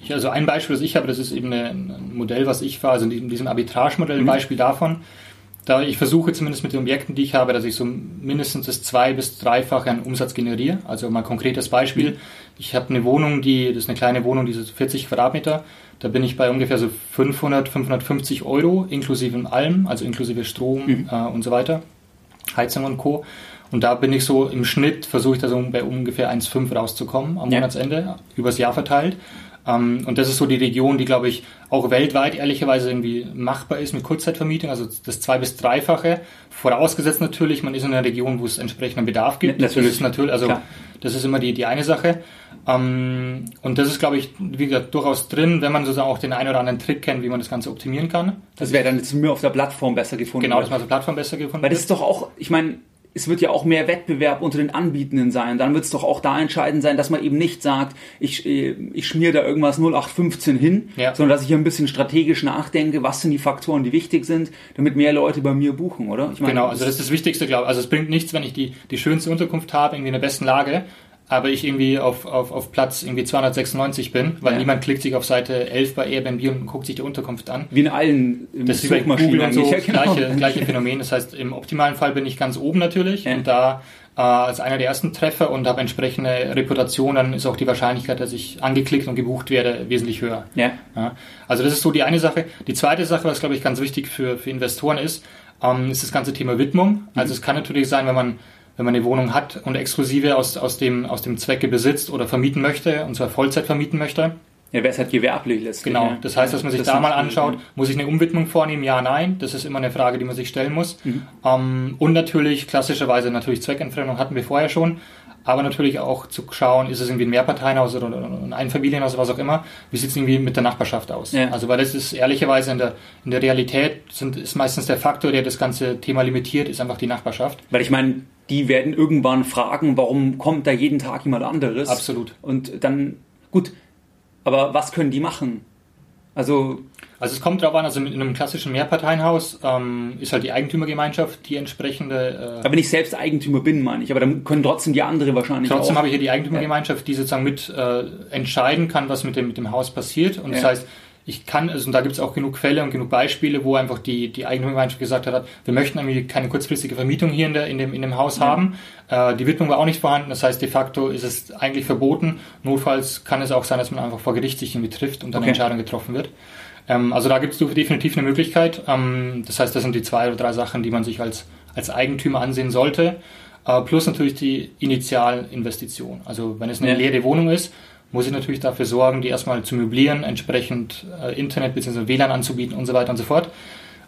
[SPEAKER 4] ich, also ein Beispiel, das ich habe, das ist eben ein Modell, was ich fahre, also in diesem Arbitrage-Modell, ein mhm. Beispiel davon. Da ich versuche zumindest mit den Objekten, die ich habe, dass ich so mindestens das zwei- bis dreifache an Umsatz generiere. Also mal ein konkretes Beispiel. Mhm. Ich habe eine Wohnung, die, das ist eine kleine Wohnung, die ist 40 Quadratmeter. Da bin ich bei ungefähr so 500, 550 Euro inklusive allem, also inklusive Strom mhm. äh, und so weiter, Heizung und Co. Und da bin ich so im Schnitt, versuche ich da so bei ungefähr 1,5 rauszukommen am ja. Monatsende, übers Jahr verteilt. Ähm, und das ist so die Region, die, glaube ich, auch weltweit ehrlicherweise irgendwie machbar ist mit Kurzzeitvermietung, also das zwei- bis dreifache. Vorausgesetzt natürlich, man ist in einer Region, wo es entsprechenden Bedarf gibt. Natürlich. Das ist natürlich, also Klar. Das ist immer die, die eine Sache. Ähm, und das ist, glaube ich, wie gesagt, durchaus drin, wenn man sozusagen auch den einen oder anderen Trick kennt, wie man das Ganze optimieren kann.
[SPEAKER 1] Das wäre dann jetzt mir auf der Plattform besser gefunden.
[SPEAKER 4] Genau, dass man auf der Plattform besser gefunden
[SPEAKER 1] Weil das ist doch auch, ich meine, es wird ja auch mehr Wettbewerb unter den Anbietenden sein. Dann wird es doch auch da entscheidend sein, dass man eben nicht sagt, ich, äh, ich schmier da irgendwas 0815 hin, ja. sondern dass ich hier ein bisschen strategisch nachdenke, was sind die Faktoren, die wichtig sind, damit mehr Leute bei mir buchen, oder?
[SPEAKER 4] Ich meine, genau, also das ist das Wichtigste, glaube ich. Also es bringt nichts, wenn ich die, die schönste Unterkunft habe, irgendwie in der besten Lage, aber ich irgendwie auf, auf, auf Platz irgendwie 296 bin, weil ja. niemand klickt sich auf Seite 11 bei Airbnb und guckt sich die Unterkunft an.
[SPEAKER 1] Wie in allen
[SPEAKER 4] Das ist wie bei Google und so, ja, genau. gleiche, gleiche Phänomen. Das heißt, im optimalen Fall bin ich ganz oben natürlich ja. und da äh, als einer der ersten Treffer und habe entsprechende Reputation, dann ist auch die Wahrscheinlichkeit, dass ich angeklickt und gebucht werde, wesentlich höher. Ja. ja. Also das ist so die eine Sache. Die zweite Sache, was glaube ich ganz wichtig für, für Investoren ist, ähm, ist das ganze Thema Widmung. Also mhm. es kann natürlich sein, wenn man wenn man eine Wohnung hat und exklusive aus, aus, dem, aus dem Zwecke besitzt oder vermieten möchte, und zwar Vollzeit vermieten möchte.
[SPEAKER 1] Ja, wäre es halt gewerblich letztlich.
[SPEAKER 4] Genau, das heißt, dass man sich das da mal anschaut, muss ich eine Umwidmung vornehmen? Ja, nein, das ist immer eine Frage, die man sich stellen muss. Mhm. Ähm, und natürlich, klassischerweise natürlich Zweckentfremdung hatten wir vorher schon, aber natürlich auch zu schauen, ist es irgendwie ein Mehrparteienhaus oder ein Einfamilienhaus oder was auch immer, wie sieht es irgendwie mit der Nachbarschaft aus? Ja. Also weil das ist ehrlicherweise in der, in der Realität sind, ist meistens der Faktor, der das ganze Thema limitiert, ist einfach die Nachbarschaft.
[SPEAKER 1] Weil ich meine, die werden irgendwann fragen, warum kommt da jeden Tag jemand anderes?
[SPEAKER 4] Absolut.
[SPEAKER 1] Und dann, gut, aber was können die machen? Also
[SPEAKER 4] also es kommt darauf an, also in einem klassischen Mehrparteienhaus ähm, ist halt die Eigentümergemeinschaft die entsprechende.
[SPEAKER 1] Äh, aber wenn ich selbst Eigentümer bin, meine ich, aber dann können trotzdem die andere wahrscheinlich
[SPEAKER 4] Trotzdem habe ich hier die Eigentümergemeinschaft, die sozusagen mit äh, entscheiden kann, was mit dem, mit dem Haus passiert. Und ja. das heißt, ich kann, also und da gibt es auch genug Fälle und genug Beispiele, wo einfach die, die Eigentümergemeinschaft gesagt hat, wir möchten irgendwie keine kurzfristige Vermietung hier in, der, in, dem, in dem Haus ja. haben. Äh, die Widmung war auch nicht vorhanden, das heißt de facto ist es eigentlich verboten. Notfalls kann es auch sein, dass man einfach vor Gericht sich irgendwie trifft und dann okay. eine Entscheidung getroffen wird. Ähm, also da gibt es definitiv eine Möglichkeit. Ähm, das heißt, das sind die zwei oder drei Sachen, die man sich als, als Eigentümer ansehen sollte. Äh, plus natürlich die Initialinvestition. Also wenn es eine ja. leere Wohnung ist, muss ich natürlich dafür sorgen, die erstmal zu möblieren, entsprechend äh, Internet bzw. WLAN anzubieten und so weiter und so fort,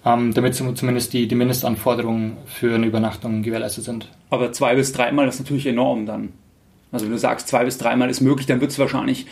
[SPEAKER 4] ähm, damit zumindest die, die Mindestanforderungen für eine Übernachtung gewährleistet sind.
[SPEAKER 1] Aber zwei bis dreimal ist natürlich enorm dann. Also wenn du sagst, zwei bis dreimal ist möglich, dann wird es wahrscheinlich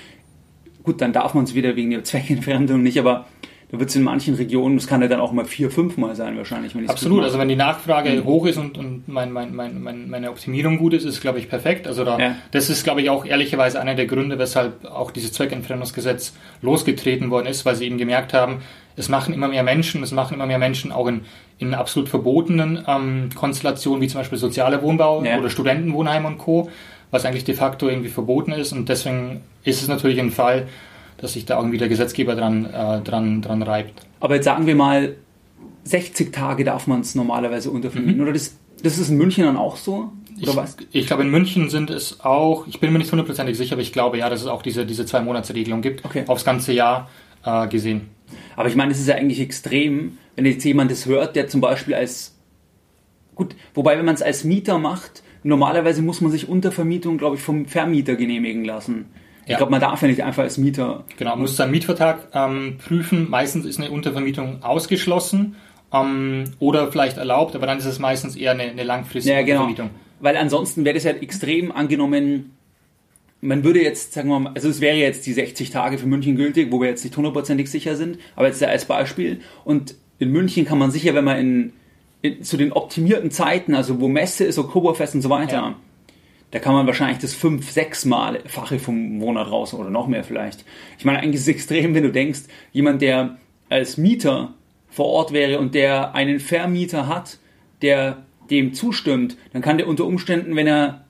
[SPEAKER 1] gut, dann darf man es wieder wegen der Zweckentfremdung nicht, aber da wird es in manchen Regionen, das kann ja dann auch mal vier, fünf Mal sein wahrscheinlich.
[SPEAKER 4] Wenn Absolut, also wenn die Nachfrage mhm. hoch ist und, und mein, mein, mein, mein, meine Optimierung gut ist, ist glaube ich perfekt. Also da, ja. das ist glaube ich auch ehrlicherweise einer der Gründe, weshalb auch dieses Zweckentfremdungsgesetz losgetreten worden ist, weil sie eben gemerkt haben, es machen immer mehr Menschen, es machen immer mehr Menschen auch in, in absolut verbotenen ähm, Konstellationen, wie zum Beispiel soziale Wohnbau ja. oder Studentenwohnheim und Co., was eigentlich de facto irgendwie verboten ist. Und deswegen ist es natürlich ein Fall, dass sich da irgendwie der Gesetzgeber dran, äh, dran, dran reibt.
[SPEAKER 1] Aber jetzt sagen wir mal, 60 Tage darf man es normalerweise untervermieten. Mhm. Oder das, das ist in München dann auch so?
[SPEAKER 4] Oder ich, was? ich glaube, in München sind es auch, ich bin mir nicht hundertprozentig sicher, aber ich glaube ja, dass es auch diese, diese Zwei-Monats-Regelung gibt, okay. aufs ganze Jahr äh, gesehen.
[SPEAKER 1] Aber ich meine, es ist ja eigentlich extrem, wenn jetzt jemand das hört, der zum Beispiel als, gut, wobei, wenn man es als Mieter macht, normalerweise muss man sich Untervermietung, glaube ich, vom Vermieter genehmigen lassen. Ich ja. glaube, man darf ja nicht einfach als Mieter.
[SPEAKER 4] Genau, man muss seinen Mietvertrag ähm, prüfen. Meistens ist eine Untervermietung ausgeschlossen ähm, oder vielleicht erlaubt, aber dann ist es meistens eher eine, eine langfristige
[SPEAKER 1] ja, genau. Untervermietung. Weil ansonsten wäre das halt extrem angenommen, man würde jetzt, sagen wir mal, also es wäre jetzt die 60 Tage für München gültig, wo wir jetzt nicht hundertprozentig sicher sind, aber jetzt als Beispiel. Und in München kann man sicher, wenn man in, in zu den optimierten Zeiten, also wo Messe ist, Oktoberfest und so weiter, ja da kann man wahrscheinlich das fünf, sechs Mal Fache vom Monat raus oder noch mehr vielleicht. Ich meine, eigentlich ist es extrem, wenn du denkst, jemand, der als Mieter vor Ort wäre und der einen Vermieter hat, der dem zustimmt, dann kann der unter Umständen, wenn er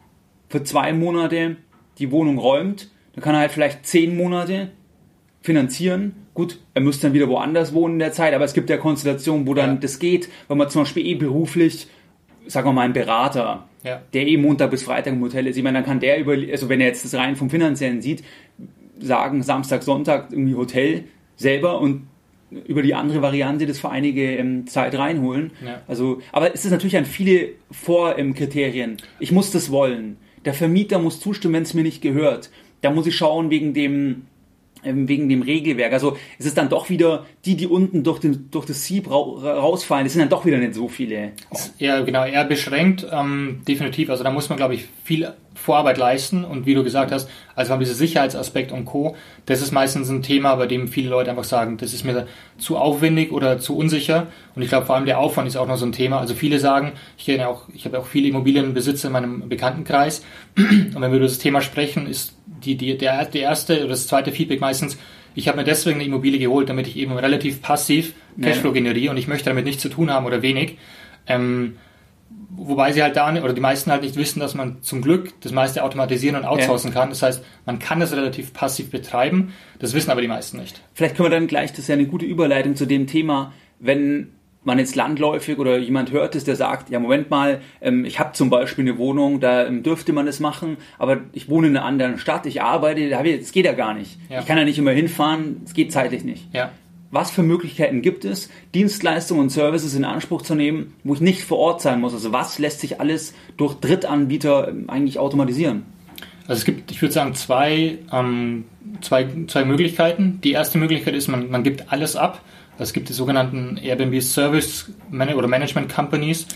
[SPEAKER 1] für zwei Monate die Wohnung räumt, dann kann er halt vielleicht zehn Monate finanzieren. Gut, er müsste dann wieder woanders wohnen in der Zeit, aber es gibt ja Konstellationen, wo dann ja. das geht, wenn man zum Beispiel eh beruflich, sagen wir mal, ein Berater ja. der eh Montag bis Freitag im Hotel ist. Ich meine, dann kann der über, also wenn er jetzt das rein vom Finanziellen sieht, sagen Samstag, Sonntag irgendwie Hotel selber und über die andere Variante das für einige ähm, Zeit reinholen. Ja. Also, aber es ist natürlich an viele Vorkriterien. Ähm, ich muss das wollen. Der Vermieter muss zustimmen, wenn es mir nicht gehört. Da muss ich schauen wegen dem wegen dem Regelwerk. Also es ist dann doch wieder die, die unten durch, den, durch das Sieb rausfallen, das sind dann doch wieder nicht so viele.
[SPEAKER 4] Ja, genau, eher beschränkt, ähm, definitiv. Also da muss man, glaube ich, viel Vorarbeit leisten und wie du gesagt hast, also haben dieser Sicherheitsaspekt und Co., das ist meistens ein Thema, bei dem viele Leute einfach sagen, das ist mir zu aufwendig oder zu unsicher und ich glaube vor allem der Aufwand ist auch noch so ein Thema. Also viele sagen, ich kenne auch, ich habe auch viele Immobilienbesitzer in meinem Bekanntenkreis und wenn wir über das Thema sprechen, ist die, die, der, der erste oder das zweite Feedback meistens, ich habe mir deswegen eine Immobilie geholt, damit ich eben relativ passiv Cashflow generiere und ich möchte damit nichts zu tun haben oder wenig. Ähm, wobei sie halt da oder die meisten halt nicht wissen, dass man zum Glück das meiste automatisieren und outsourcen ja. kann. Das heißt, man kann das relativ passiv betreiben. Das wissen aber die meisten nicht.
[SPEAKER 1] Vielleicht können wir dann gleich, das ist ja eine gute Überleitung zu dem Thema, wenn man jetzt landläufig oder jemand hört es, der sagt, ja Moment mal, ähm, ich habe zum Beispiel eine Wohnung, da ähm, dürfte man es machen, aber ich wohne in einer anderen Stadt, ich arbeite, das geht ja gar nicht. Ja. Ich kann ja nicht immer hinfahren, es geht zeitlich nicht. Ja. Was für Möglichkeiten gibt es, Dienstleistungen und Services in Anspruch zu nehmen, wo ich nicht vor Ort sein muss? Also was lässt sich alles durch Drittanbieter ähm, eigentlich automatisieren?
[SPEAKER 4] Also es gibt, ich würde sagen, zwei, ähm, zwei, zwei Möglichkeiten. Die erste Möglichkeit ist, man, man gibt alles ab es gibt die sogenannten Airbnb Service oder Management Companies.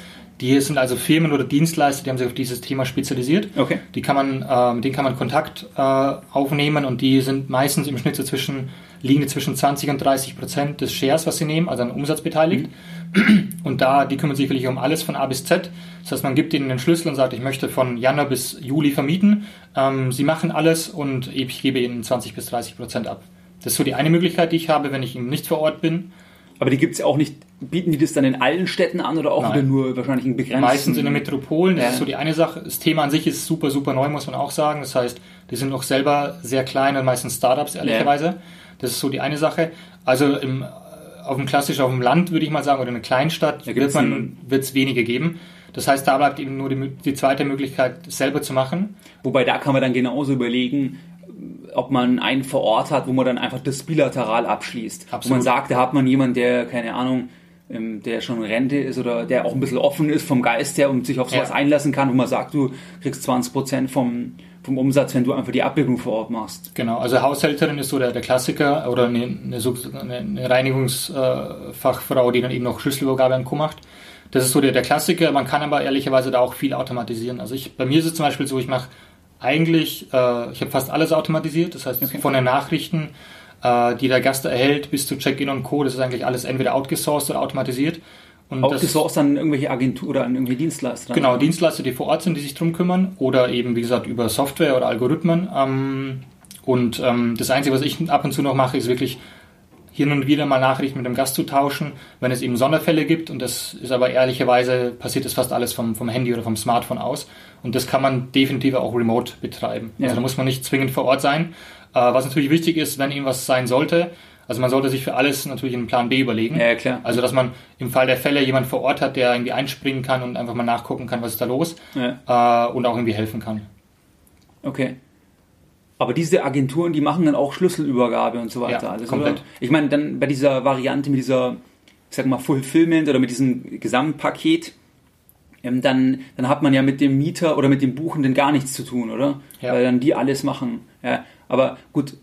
[SPEAKER 4] Die sind also Firmen oder Dienstleister, die haben sich auf dieses Thema spezialisiert. Okay. Die kann man, äh, mit denen kann man Kontakt äh, aufnehmen und die sind meistens im Schnitt so zwischen, liegen zwischen 20 und 30 Prozent des Shares, was sie nehmen, also an Umsatz beteiligt. Mhm. Und da, die kümmern sich wirklich um alles von A bis Z. Das heißt, man gibt ihnen den Schlüssel und sagt, ich möchte von Januar bis Juli vermieten. Ähm, sie machen alles und ich gebe ihnen 20 bis 30 Prozent ab. Das ist so die eine Möglichkeit, die ich habe, wenn ich eben nicht vor Ort bin.
[SPEAKER 1] Aber die gibt es ja auch nicht, bieten die das dann in allen Städten an oder auch Nein. wieder nur wahrscheinlich in begrenzten?
[SPEAKER 4] Meistens in den Metropolen, das ja. ist so die eine Sache. Das Thema an sich ist super, super neu, muss man auch sagen. Das heißt, die sind noch selber sehr klein und meistens Startups, ehrlicherweise. Ja. Das ist so die eine Sache. Also im, auf dem klassisch auf dem Land, würde ich mal sagen, oder in einer Kleinstadt, wird es weniger geben. Das heißt, da bleibt eben nur die, die zweite Möglichkeit, selber zu machen.
[SPEAKER 1] Wobei da kann man dann genauso überlegen, ob man einen vor Ort hat, wo man dann einfach das bilateral abschließt. Absolut. Wo man sagt, da hat man jemanden, der, keine Ahnung, ähm, der schon in Rente ist oder der auch ein bisschen offen ist vom Geist her und sich auf sowas ja. einlassen kann, wo man sagt, du kriegst 20 Prozent vom, vom Umsatz, wenn du einfach die Abbildung vor Ort machst.
[SPEAKER 4] Genau, also Haushälterin ist so der, der Klassiker oder eine, eine, eine Reinigungsfachfrau, die dann eben noch Schlüsselübergabe und Co. macht. Das ist so der, der Klassiker. Man kann aber ehrlicherweise da auch viel automatisieren. Also ich, bei mir ist es zum Beispiel so, ich mache eigentlich, äh, ich habe fast alles automatisiert, das heißt okay. von den Nachrichten äh, die der Gast erhält, bis zu Check-in und Co. Das ist eigentlich alles entweder outgesourced oder automatisiert.
[SPEAKER 1] Und outgesourced an irgendwelche Agenturen oder an irgendwelche Dienstleister?
[SPEAKER 4] Genau, Dienstleister, die vor Ort sind, die sich drum kümmern oder eben, wie gesagt, über Software oder Algorithmen. Ähm, und ähm, das Einzige, was ich ab und zu noch mache, ist wirklich hier und wieder mal Nachrichten mit dem Gast zu tauschen, wenn es eben Sonderfälle gibt. Und das ist aber ehrlicherweise, passiert das fast alles vom, vom Handy oder vom Smartphone aus. Und das kann man definitiv auch remote betreiben. Ja. Also da muss man nicht zwingend vor Ort sein. Äh, was natürlich wichtig ist, wenn irgendwas sein sollte, also man sollte sich für alles natürlich einen Plan B überlegen.
[SPEAKER 1] Ja, klar.
[SPEAKER 4] Also dass man im Fall der Fälle jemand vor Ort hat, der irgendwie einspringen kann und einfach mal nachgucken kann, was ist da los ja. äh, und auch irgendwie helfen kann.
[SPEAKER 1] Okay. Aber diese Agenturen, die machen dann auch Schlüsselübergabe und so weiter.
[SPEAKER 4] Ja, alles, komplett. Oder?
[SPEAKER 1] Ich meine, dann bei dieser Variante mit dieser, ich sag mal, Fulfillment oder mit diesem Gesamtpaket, ähm, dann, dann hat man ja mit dem Mieter oder mit dem Buchenden gar nichts zu tun, oder? Ja. Weil dann die alles machen. Ja. Aber gut,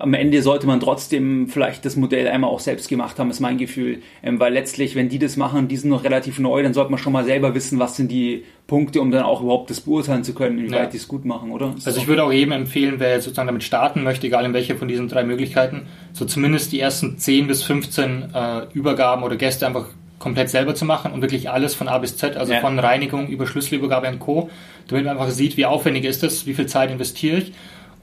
[SPEAKER 1] am Ende sollte man trotzdem vielleicht das Modell einmal auch selbst gemacht haben, ist mein Gefühl. Ähm, weil letztlich, wenn die das machen, die sind noch relativ neu, dann sollte man schon mal selber wissen, was sind die Punkte, um dann auch überhaupt das beurteilen zu können, inwieweit ja. die es gut machen, oder?
[SPEAKER 4] Ist also ich würde auch jedem empfehlen, wer sozusagen damit starten möchte, egal in welcher von diesen drei Möglichkeiten, so zumindest die ersten 10 bis 15 äh, Übergaben oder Gäste einfach komplett selber zu machen und wirklich alles von A bis Z, also ja. von Reinigung über Schlüsselübergabe und Co., damit man einfach sieht, wie aufwendig ist das, wie viel Zeit investiere ich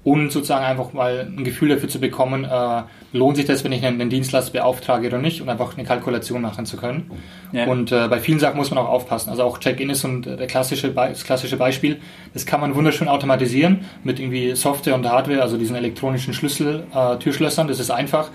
[SPEAKER 4] und sozusagen einfach mal ein Gefühl dafür zu bekommen, äh, lohnt sich das, wenn ich einen, einen, Dienstleister beauftrage oder nicht und einfach eine Kalkulation machen zu können. Ja. Und äh, bei vielen Sachen muss man auch aufpassen. Also auch Check-in ist und der klassische, das klassische Beispiel, das kann man wunderschön automatisieren mit irgendwie Software und Hardware, also diesen elektronischen Schlüssel, äh, Türschlössern, das ist einfach.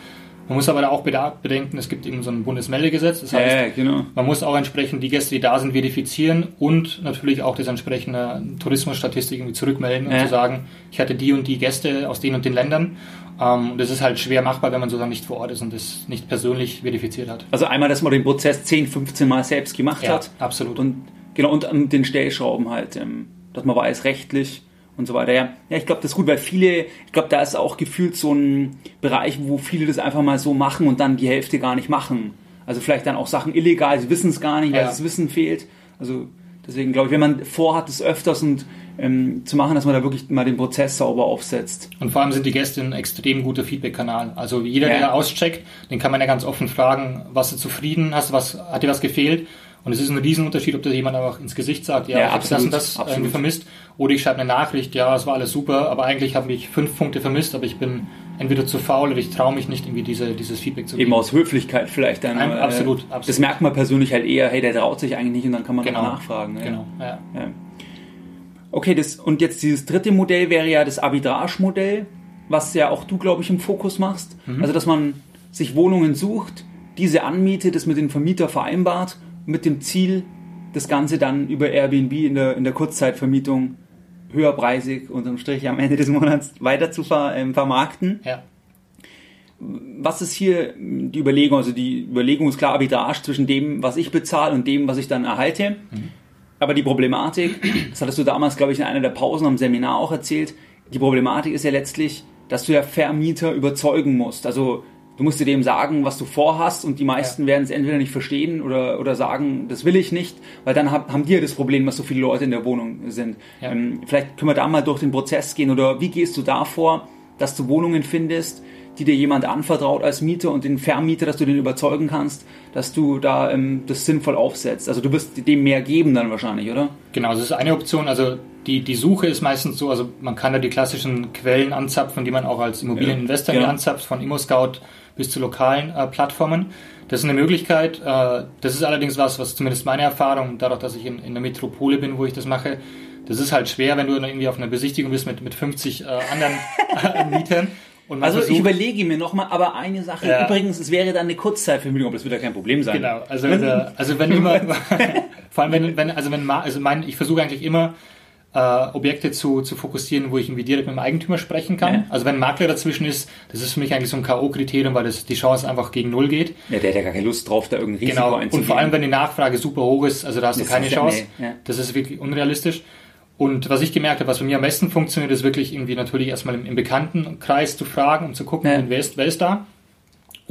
[SPEAKER 4] Man muss aber auch bedenken, es gibt eben so ein Bundesmeldegesetz. Das heißt, ja, genau. man muss auch entsprechend die Gäste, die da sind, verifizieren und natürlich auch das entsprechende Tourismusstatistik irgendwie zurückmelden ja. und zu sagen, ich hatte die und die Gäste aus den und den Ländern. Ähm, und das ist halt schwer machbar, wenn man sozusagen nicht vor Ort ist und das nicht persönlich verifiziert hat.
[SPEAKER 1] Also einmal, dass man den Prozess 10, 15 Mal selbst gemacht ja, hat.
[SPEAKER 4] Absolut.
[SPEAKER 1] Und genau, und an den Stellschrauben halt, ähm, dass man weiß, rechtlich und so weiter. Ja, ja ich glaube, das ist gut, weil viele, ich glaube, da ist auch gefühlt so ein Bereich, wo viele das einfach mal so machen und dann die Hälfte gar nicht machen. Also vielleicht dann auch Sachen illegal, sie wissen es gar nicht, weil ja. das Wissen fehlt. Also deswegen glaube ich, wenn man vorhat, das öfters und ähm, zu machen, dass man da wirklich mal den Prozess sauber aufsetzt.
[SPEAKER 4] Und vor allem sind die Gäste ein extrem guter Feedback-Kanal. Also jeder, ja. der da auscheckt, den kann man ja ganz offen fragen, was du zufrieden hast, was hat dir was gefehlt und es ist ein Riesenunterschied, ob das jemand einfach ins Gesicht sagt, ja, ja ich habe das und das absolut. irgendwie vermisst, oder ich schreibe eine Nachricht, ja, es war alles super, aber eigentlich habe ich fünf Punkte vermisst, aber ich bin entweder zu faul oder ich traue mich nicht, irgendwie diese, dieses Feedback zu
[SPEAKER 1] geben. Eben aus Höflichkeit vielleicht dann.
[SPEAKER 4] Nein, absolut, äh, absolut.
[SPEAKER 1] Das merkt man persönlich halt eher, hey, der traut sich eigentlich nicht und dann kann man genau. nachfragen.
[SPEAKER 4] Ja. Genau, ja. ja.
[SPEAKER 1] Okay, das, und jetzt dieses dritte Modell wäre ja das Arbitrage-Modell, was ja auch du, glaube ich, im Fokus machst. Mhm. Also, dass man sich Wohnungen sucht, diese anmietet, das mit dem Vermieter vereinbart mit dem Ziel, das Ganze dann über Airbnb in der, in der Kurzzeitvermietung höherpreisig unterm Strich am Ende des Monats weiter zu ver, ähm, vermarkten.
[SPEAKER 4] Ja.
[SPEAKER 1] Was ist hier die Überlegung? Also die Überlegung ist klar Arbitrage zwischen dem, was ich bezahle und dem, was ich dann erhalte. Mhm. Aber die Problematik, das hattest du damals, glaube ich, in einer der Pausen am Seminar auch erzählt, die Problematik ist ja letztlich, dass du ja Vermieter überzeugen musst. Also du musst dir dem sagen, was du vorhast und die meisten ja. werden es entweder nicht verstehen oder, oder sagen, das will ich nicht, weil dann hab, haben die ja das Problem, dass so viele Leute in der Wohnung sind. Ja. Ähm, vielleicht können wir da mal durch den Prozess gehen oder wie gehst du da vor, dass du Wohnungen findest, die dir jemand anvertraut als Mieter und den Vermieter, dass du den überzeugen kannst, dass du da ähm, das sinnvoll aufsetzt. Also du wirst dem mehr geben dann wahrscheinlich, oder?
[SPEAKER 4] Genau, das ist eine Option. Also die, die Suche ist meistens so, also man kann da die klassischen Quellen anzapfen, die man auch als Immobilieninvestor ja. anzapft, von ImmoScout bis zu lokalen äh, Plattformen. Das ist eine Möglichkeit. Äh, das ist allerdings was, was zumindest meine Erfahrung, dadurch, dass ich in, in der Metropole bin, wo ich das mache, das ist halt schwer, wenn du irgendwie auf einer Besichtigung bist mit, mit 50 äh, anderen äh, Mietern.
[SPEAKER 1] also versucht, ich überlege mir nochmal, aber eine Sache, ja. übrigens, es wäre dann eine Kurzzeitvermietung, aber das wird ja kein Problem sein.
[SPEAKER 4] Genau, also, also wenn immer, vor allem wenn, wenn also wenn, also mein, ich versuche eigentlich immer, äh, Objekte zu, zu fokussieren, wo ich irgendwie direkt mit dem Eigentümer sprechen kann. Ja. Also wenn ein Makler dazwischen ist, das ist für mich eigentlich so ein K.O.-Kriterium, weil das die Chance einfach gegen Null geht.
[SPEAKER 1] Ja, der hat ja gar keine Lust drauf, da irgendein
[SPEAKER 4] Risiko genau. einzugehen. Und vor allem, wenn die Nachfrage super hoch ist, also da hast du keine Chance. Nee. Ja. Das ist wirklich unrealistisch. Und was ich gemerkt habe, was bei mir am besten funktioniert, ist wirklich irgendwie natürlich erstmal im, im Bekanntenkreis zu fragen, um zu gucken, ja. wer, ist, wer ist da.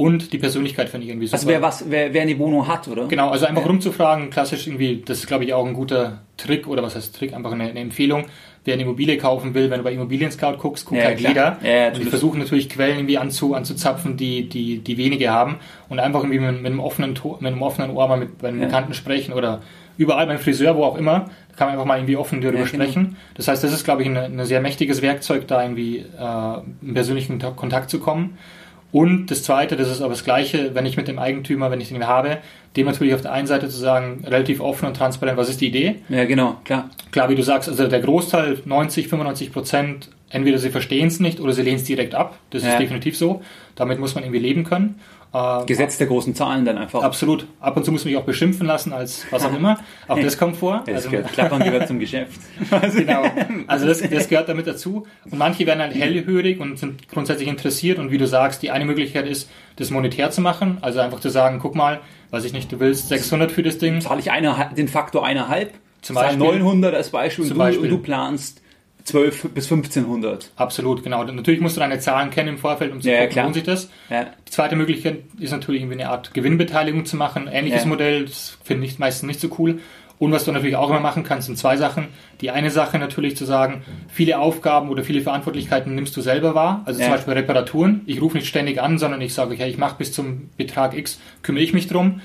[SPEAKER 4] Und die Persönlichkeit finde ich irgendwie
[SPEAKER 1] super. Also wer was, wer, wer eine Wohnung hat, oder?
[SPEAKER 4] Genau, also einfach ja. rumzufragen, klassisch irgendwie, das ist glaube ich auch ein guter Trick oder was heißt Trick, einfach eine, eine Empfehlung. Wer eine Immobilie kaufen will, wenn du bei Immobilien Scout guckst, guckt ja, halt klar. jeder. Ja, und die versuchen natürlich Quellen irgendwie anzu, anzuzapfen, die, die, die wenige haben und einfach irgendwie mit, mit einem offenen, mit einem offenen Ohr mal mit, einem Bekannten sprechen oder überall beim Friseur, wo auch immer, da kann man einfach mal irgendwie offen darüber ja, genau. sprechen. Das heißt, das ist, glaube ich, ein, ein sehr mächtiges Werkzeug, da irgendwie äh, in persönlichen Kontakt zu kommen. Und das Zweite, das ist aber das Gleiche, wenn ich mit dem Eigentümer, wenn ich den habe, dem natürlich auf der einen Seite zu sagen, relativ offen und transparent, was ist die Idee?
[SPEAKER 1] Ja, genau, klar.
[SPEAKER 4] Klar, wie du sagst, also der Großteil, 90, 95 Prozent, entweder sie verstehen es nicht oder sie lehnen es direkt ab. Das ja. ist definitiv so. Damit muss man irgendwie leben können.
[SPEAKER 1] Äh, Gesetz der großen Zahlen dann einfach.
[SPEAKER 4] Absolut. Ab und zu muss man mich auch beschimpfen lassen als was auch immer. Auch das kommt vor.
[SPEAKER 1] Das also, gehört, Klappern gehört zum Geschäft.
[SPEAKER 4] genau. Also das, das gehört damit dazu. Und manche werden halt hellhörig und sind grundsätzlich interessiert. Und wie du sagst, die eine Möglichkeit ist, das monetär zu machen. Also einfach zu sagen, guck mal, weiß ich nicht, du willst 600 für das Ding.
[SPEAKER 1] Zahle ich eine, den Faktor eineinhalb? Zum Beispiel. 900 als Beispiel, und du, Beispiel. und du planst 12 bis 1500.
[SPEAKER 4] Absolut, genau. Natürlich musst du deine Zahlen kennen im Vorfeld, um zu ja, gucken, lohnt sich das. Ja. Die zweite Möglichkeit ist natürlich irgendwie eine Art Gewinnbeteiligung zu machen. Ähnliches ja. Modell, das finde ich meistens nicht so cool. Und was du natürlich auch immer machen kannst, sind zwei Sachen. Die eine Sache natürlich zu sagen, viele Aufgaben oder viele Verantwortlichkeiten nimmst du selber wahr. Also ja. zum Beispiel Reparaturen. Ich rufe nicht ständig an, sondern ich sage, okay, ich mache bis zum Betrag X, kümmere ich mich drum.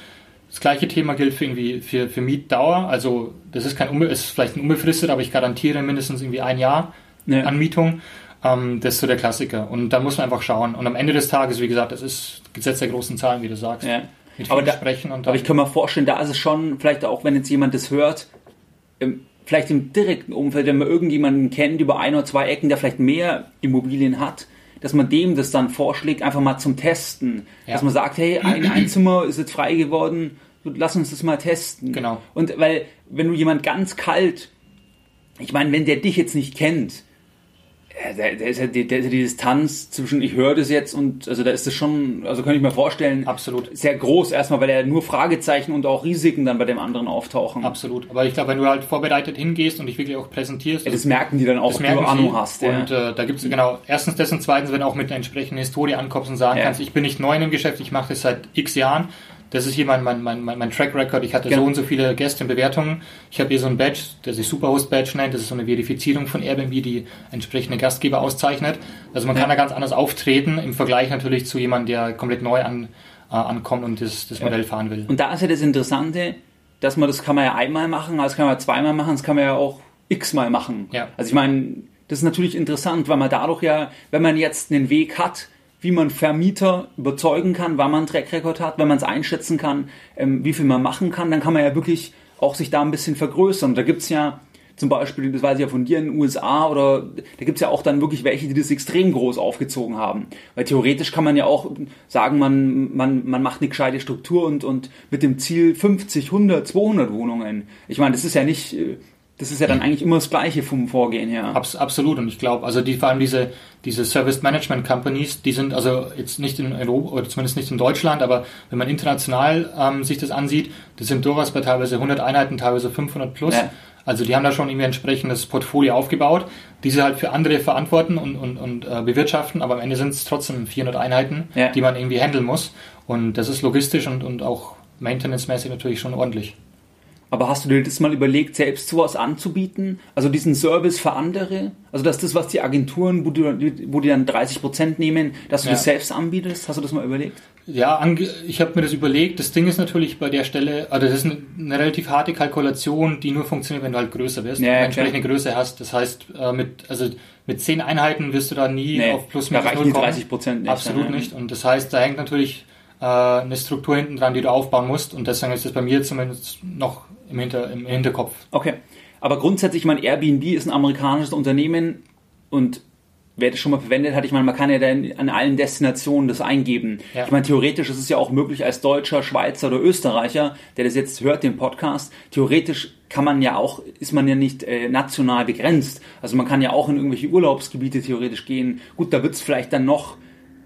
[SPEAKER 4] Das gleiche Thema gilt für irgendwie für, für Mietdauer. Also das ist kein ist vielleicht ein unbefristet, aber ich garantiere mindestens irgendwie ein Jahr ja. Anmietung. Ähm, das ist so der Klassiker. Und da muss man einfach schauen. Und am Ende des Tages, wie gesagt, das ist Gesetz der großen Zahlen, wie du sagst. Ja.
[SPEAKER 1] aber, da, aber ich kann mir vorstellen, da ist es schon, vielleicht auch wenn jetzt jemand das hört, im, vielleicht im direkten Umfeld, wenn man irgendjemanden kennt über ein oder zwei Ecken, der vielleicht mehr Immobilien hat, dass man dem das dann vorschlägt, einfach mal zum Testen. Ja. Dass man sagt, hey, ein, ein Zimmer ist jetzt frei geworden, lass uns das mal testen.
[SPEAKER 4] Genau.
[SPEAKER 1] Und weil, wenn du jemand ganz kalt, ich meine, wenn der dich jetzt nicht kennt, der, der, ist ja die, die Distanz zwischen ich höre das jetzt und also da ist das schon, also könnte ich mir vorstellen,
[SPEAKER 4] absolut
[SPEAKER 1] sehr groß erstmal, weil ja nur Fragezeichen und auch Risiken dann bei dem anderen auftauchen.
[SPEAKER 4] Absolut. Aber ich glaube, wenn du halt vorbereitet hingehst und dich wirklich auch präsentierst,
[SPEAKER 1] ja, das merken die dann auch, wenn du Ahnung hast.
[SPEAKER 4] Ja. Und äh, da gibt es genau erstens das und zweitens, wenn du auch mit einer entsprechenden Historie ankommst und sagen ja. kannst, ich bin nicht neu im Geschäft, ich mache das seit X Jahren das ist hier mein, mein, mein, mein Track Record. Ich hatte genau. so und so viele Gäste und Bewertungen. Ich habe hier so ein Badge, der sich Superhost Badge nennt. Das ist so eine Verifizierung von Airbnb, die entsprechende Gastgeber auszeichnet. Also man ja. kann da ganz anders auftreten im Vergleich natürlich zu jemandem, der komplett neu an, äh, ankommt und das, das Modell fahren will.
[SPEAKER 1] Und da ist ja das Interessante, dass man das kann man ja einmal machen, das kann man zweimal machen, das kann man ja auch x-mal machen. Ja. Also ich meine, das ist natürlich interessant, weil man dadurch ja, wenn man jetzt einen Weg hat, wie man Vermieter überzeugen kann, wann man einen Track Record hat, wenn man es einschätzen kann, ähm, wie viel man machen kann, dann kann man ja wirklich auch sich da ein bisschen vergrößern. Da gibt's ja zum Beispiel, das weiß ich ja von dir in den USA oder da gibt's ja auch dann wirklich welche, die das extrem groß aufgezogen haben. Weil theoretisch kann man ja auch sagen, man, man, man macht eine gescheite Struktur und, und mit dem Ziel 50, 100, 200 Wohnungen. Ich meine, das ist ja nicht äh, das ist ja dann eigentlich immer das Gleiche vom Vorgehen her.
[SPEAKER 4] Abs absolut. Und ich glaube, also die, vor allem diese, diese Service Management Companies, die sind also jetzt nicht in Europa oder zumindest nicht in Deutschland, aber wenn man international ähm, sich das ansieht, das sind durchaus bei teilweise 100 Einheiten, teilweise 500 plus. Ja. Also die haben da schon irgendwie ein entsprechendes Portfolio aufgebaut, die sie halt für andere verantworten und, und, und äh, bewirtschaften, aber am Ende sind es trotzdem 400 Einheiten, ja. die man irgendwie handeln muss. Und das ist logistisch und, und auch maintenance-mäßig natürlich schon ordentlich.
[SPEAKER 1] Aber hast du dir das mal überlegt, selbst sowas anzubieten? Also diesen Service für andere? Also dass das, was die Agenturen, wo die, wo die dann 30 Prozent nehmen, dass du ja. das selbst anbietest? Hast du das mal überlegt?
[SPEAKER 4] Ja, ich habe mir das überlegt. Das Ding ist natürlich bei der Stelle, also das ist eine, eine relativ harte Kalkulation, die nur funktioniert, wenn du halt größer bist, ja, entsprechende Größe hast. Das heißt, äh, mit, also mit zehn Einheiten wirst du da nie nee, auf plus minus
[SPEAKER 1] da reichen 30 Prozent
[SPEAKER 4] nicht. Absolut nicht. Und das heißt, da hängt natürlich äh, eine Struktur hinten dran, die du aufbauen musst. Und deswegen ist das bei mir zumindest noch im, Hinter, im Hinterkopf.
[SPEAKER 1] Okay. Aber grundsätzlich, mein Airbnb ist ein amerikanisches Unternehmen und wer das schon mal verwendet hat, ich meine, man kann ja dann an allen Destinationen das eingeben. Ja. Ich meine, theoretisch ist es ja auch möglich als Deutscher, Schweizer oder Österreicher, der das jetzt hört, den Podcast, theoretisch kann man ja auch, ist man ja nicht äh, national begrenzt. Also man kann ja auch in irgendwelche Urlaubsgebiete theoretisch gehen. Gut, da wird es vielleicht dann noch,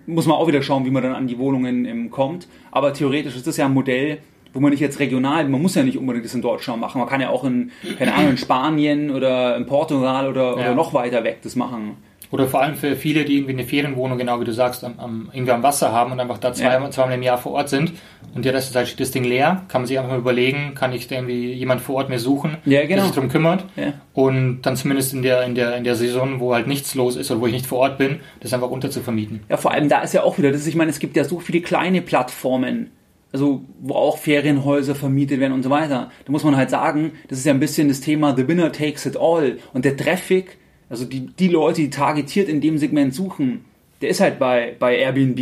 [SPEAKER 1] muss man auch wieder schauen, wie man dann an die Wohnungen ähm, kommt. Aber theoretisch ist das ja ein Modell, wo man nicht jetzt regional, man muss ja nicht unbedingt das in Deutschland machen, man kann ja auch in, keine Ahnung, in Spanien oder in Portugal oder, ja. oder noch weiter weg das machen.
[SPEAKER 4] Oder vor allem für viele, die irgendwie eine Ferienwohnung, genau wie du sagst, am, am, irgendwie am Wasser haben und einfach da zwei, ja. zweimal im Jahr vor Ort sind und der Rest der Zeit steht das Ding leer, kann man sich einfach mal überlegen, kann ich da irgendwie jemand vor Ort mir suchen,
[SPEAKER 1] ja, genau.
[SPEAKER 4] der sich darum kümmert ja. und dann zumindest in der, in, der, in der Saison, wo halt nichts los ist oder wo ich nicht vor Ort bin, das einfach unterzuvermieten.
[SPEAKER 1] Ja, vor allem da ist ja auch wieder, das ist, ich meine, es gibt ja so viele kleine Plattformen, also wo auch Ferienhäuser vermietet werden und so weiter. Da muss man halt sagen, das ist ja ein bisschen das Thema The Winner takes it all und der Traffic also die, die Leute, die targetiert in dem Segment suchen, der ist halt bei, bei Airbnb.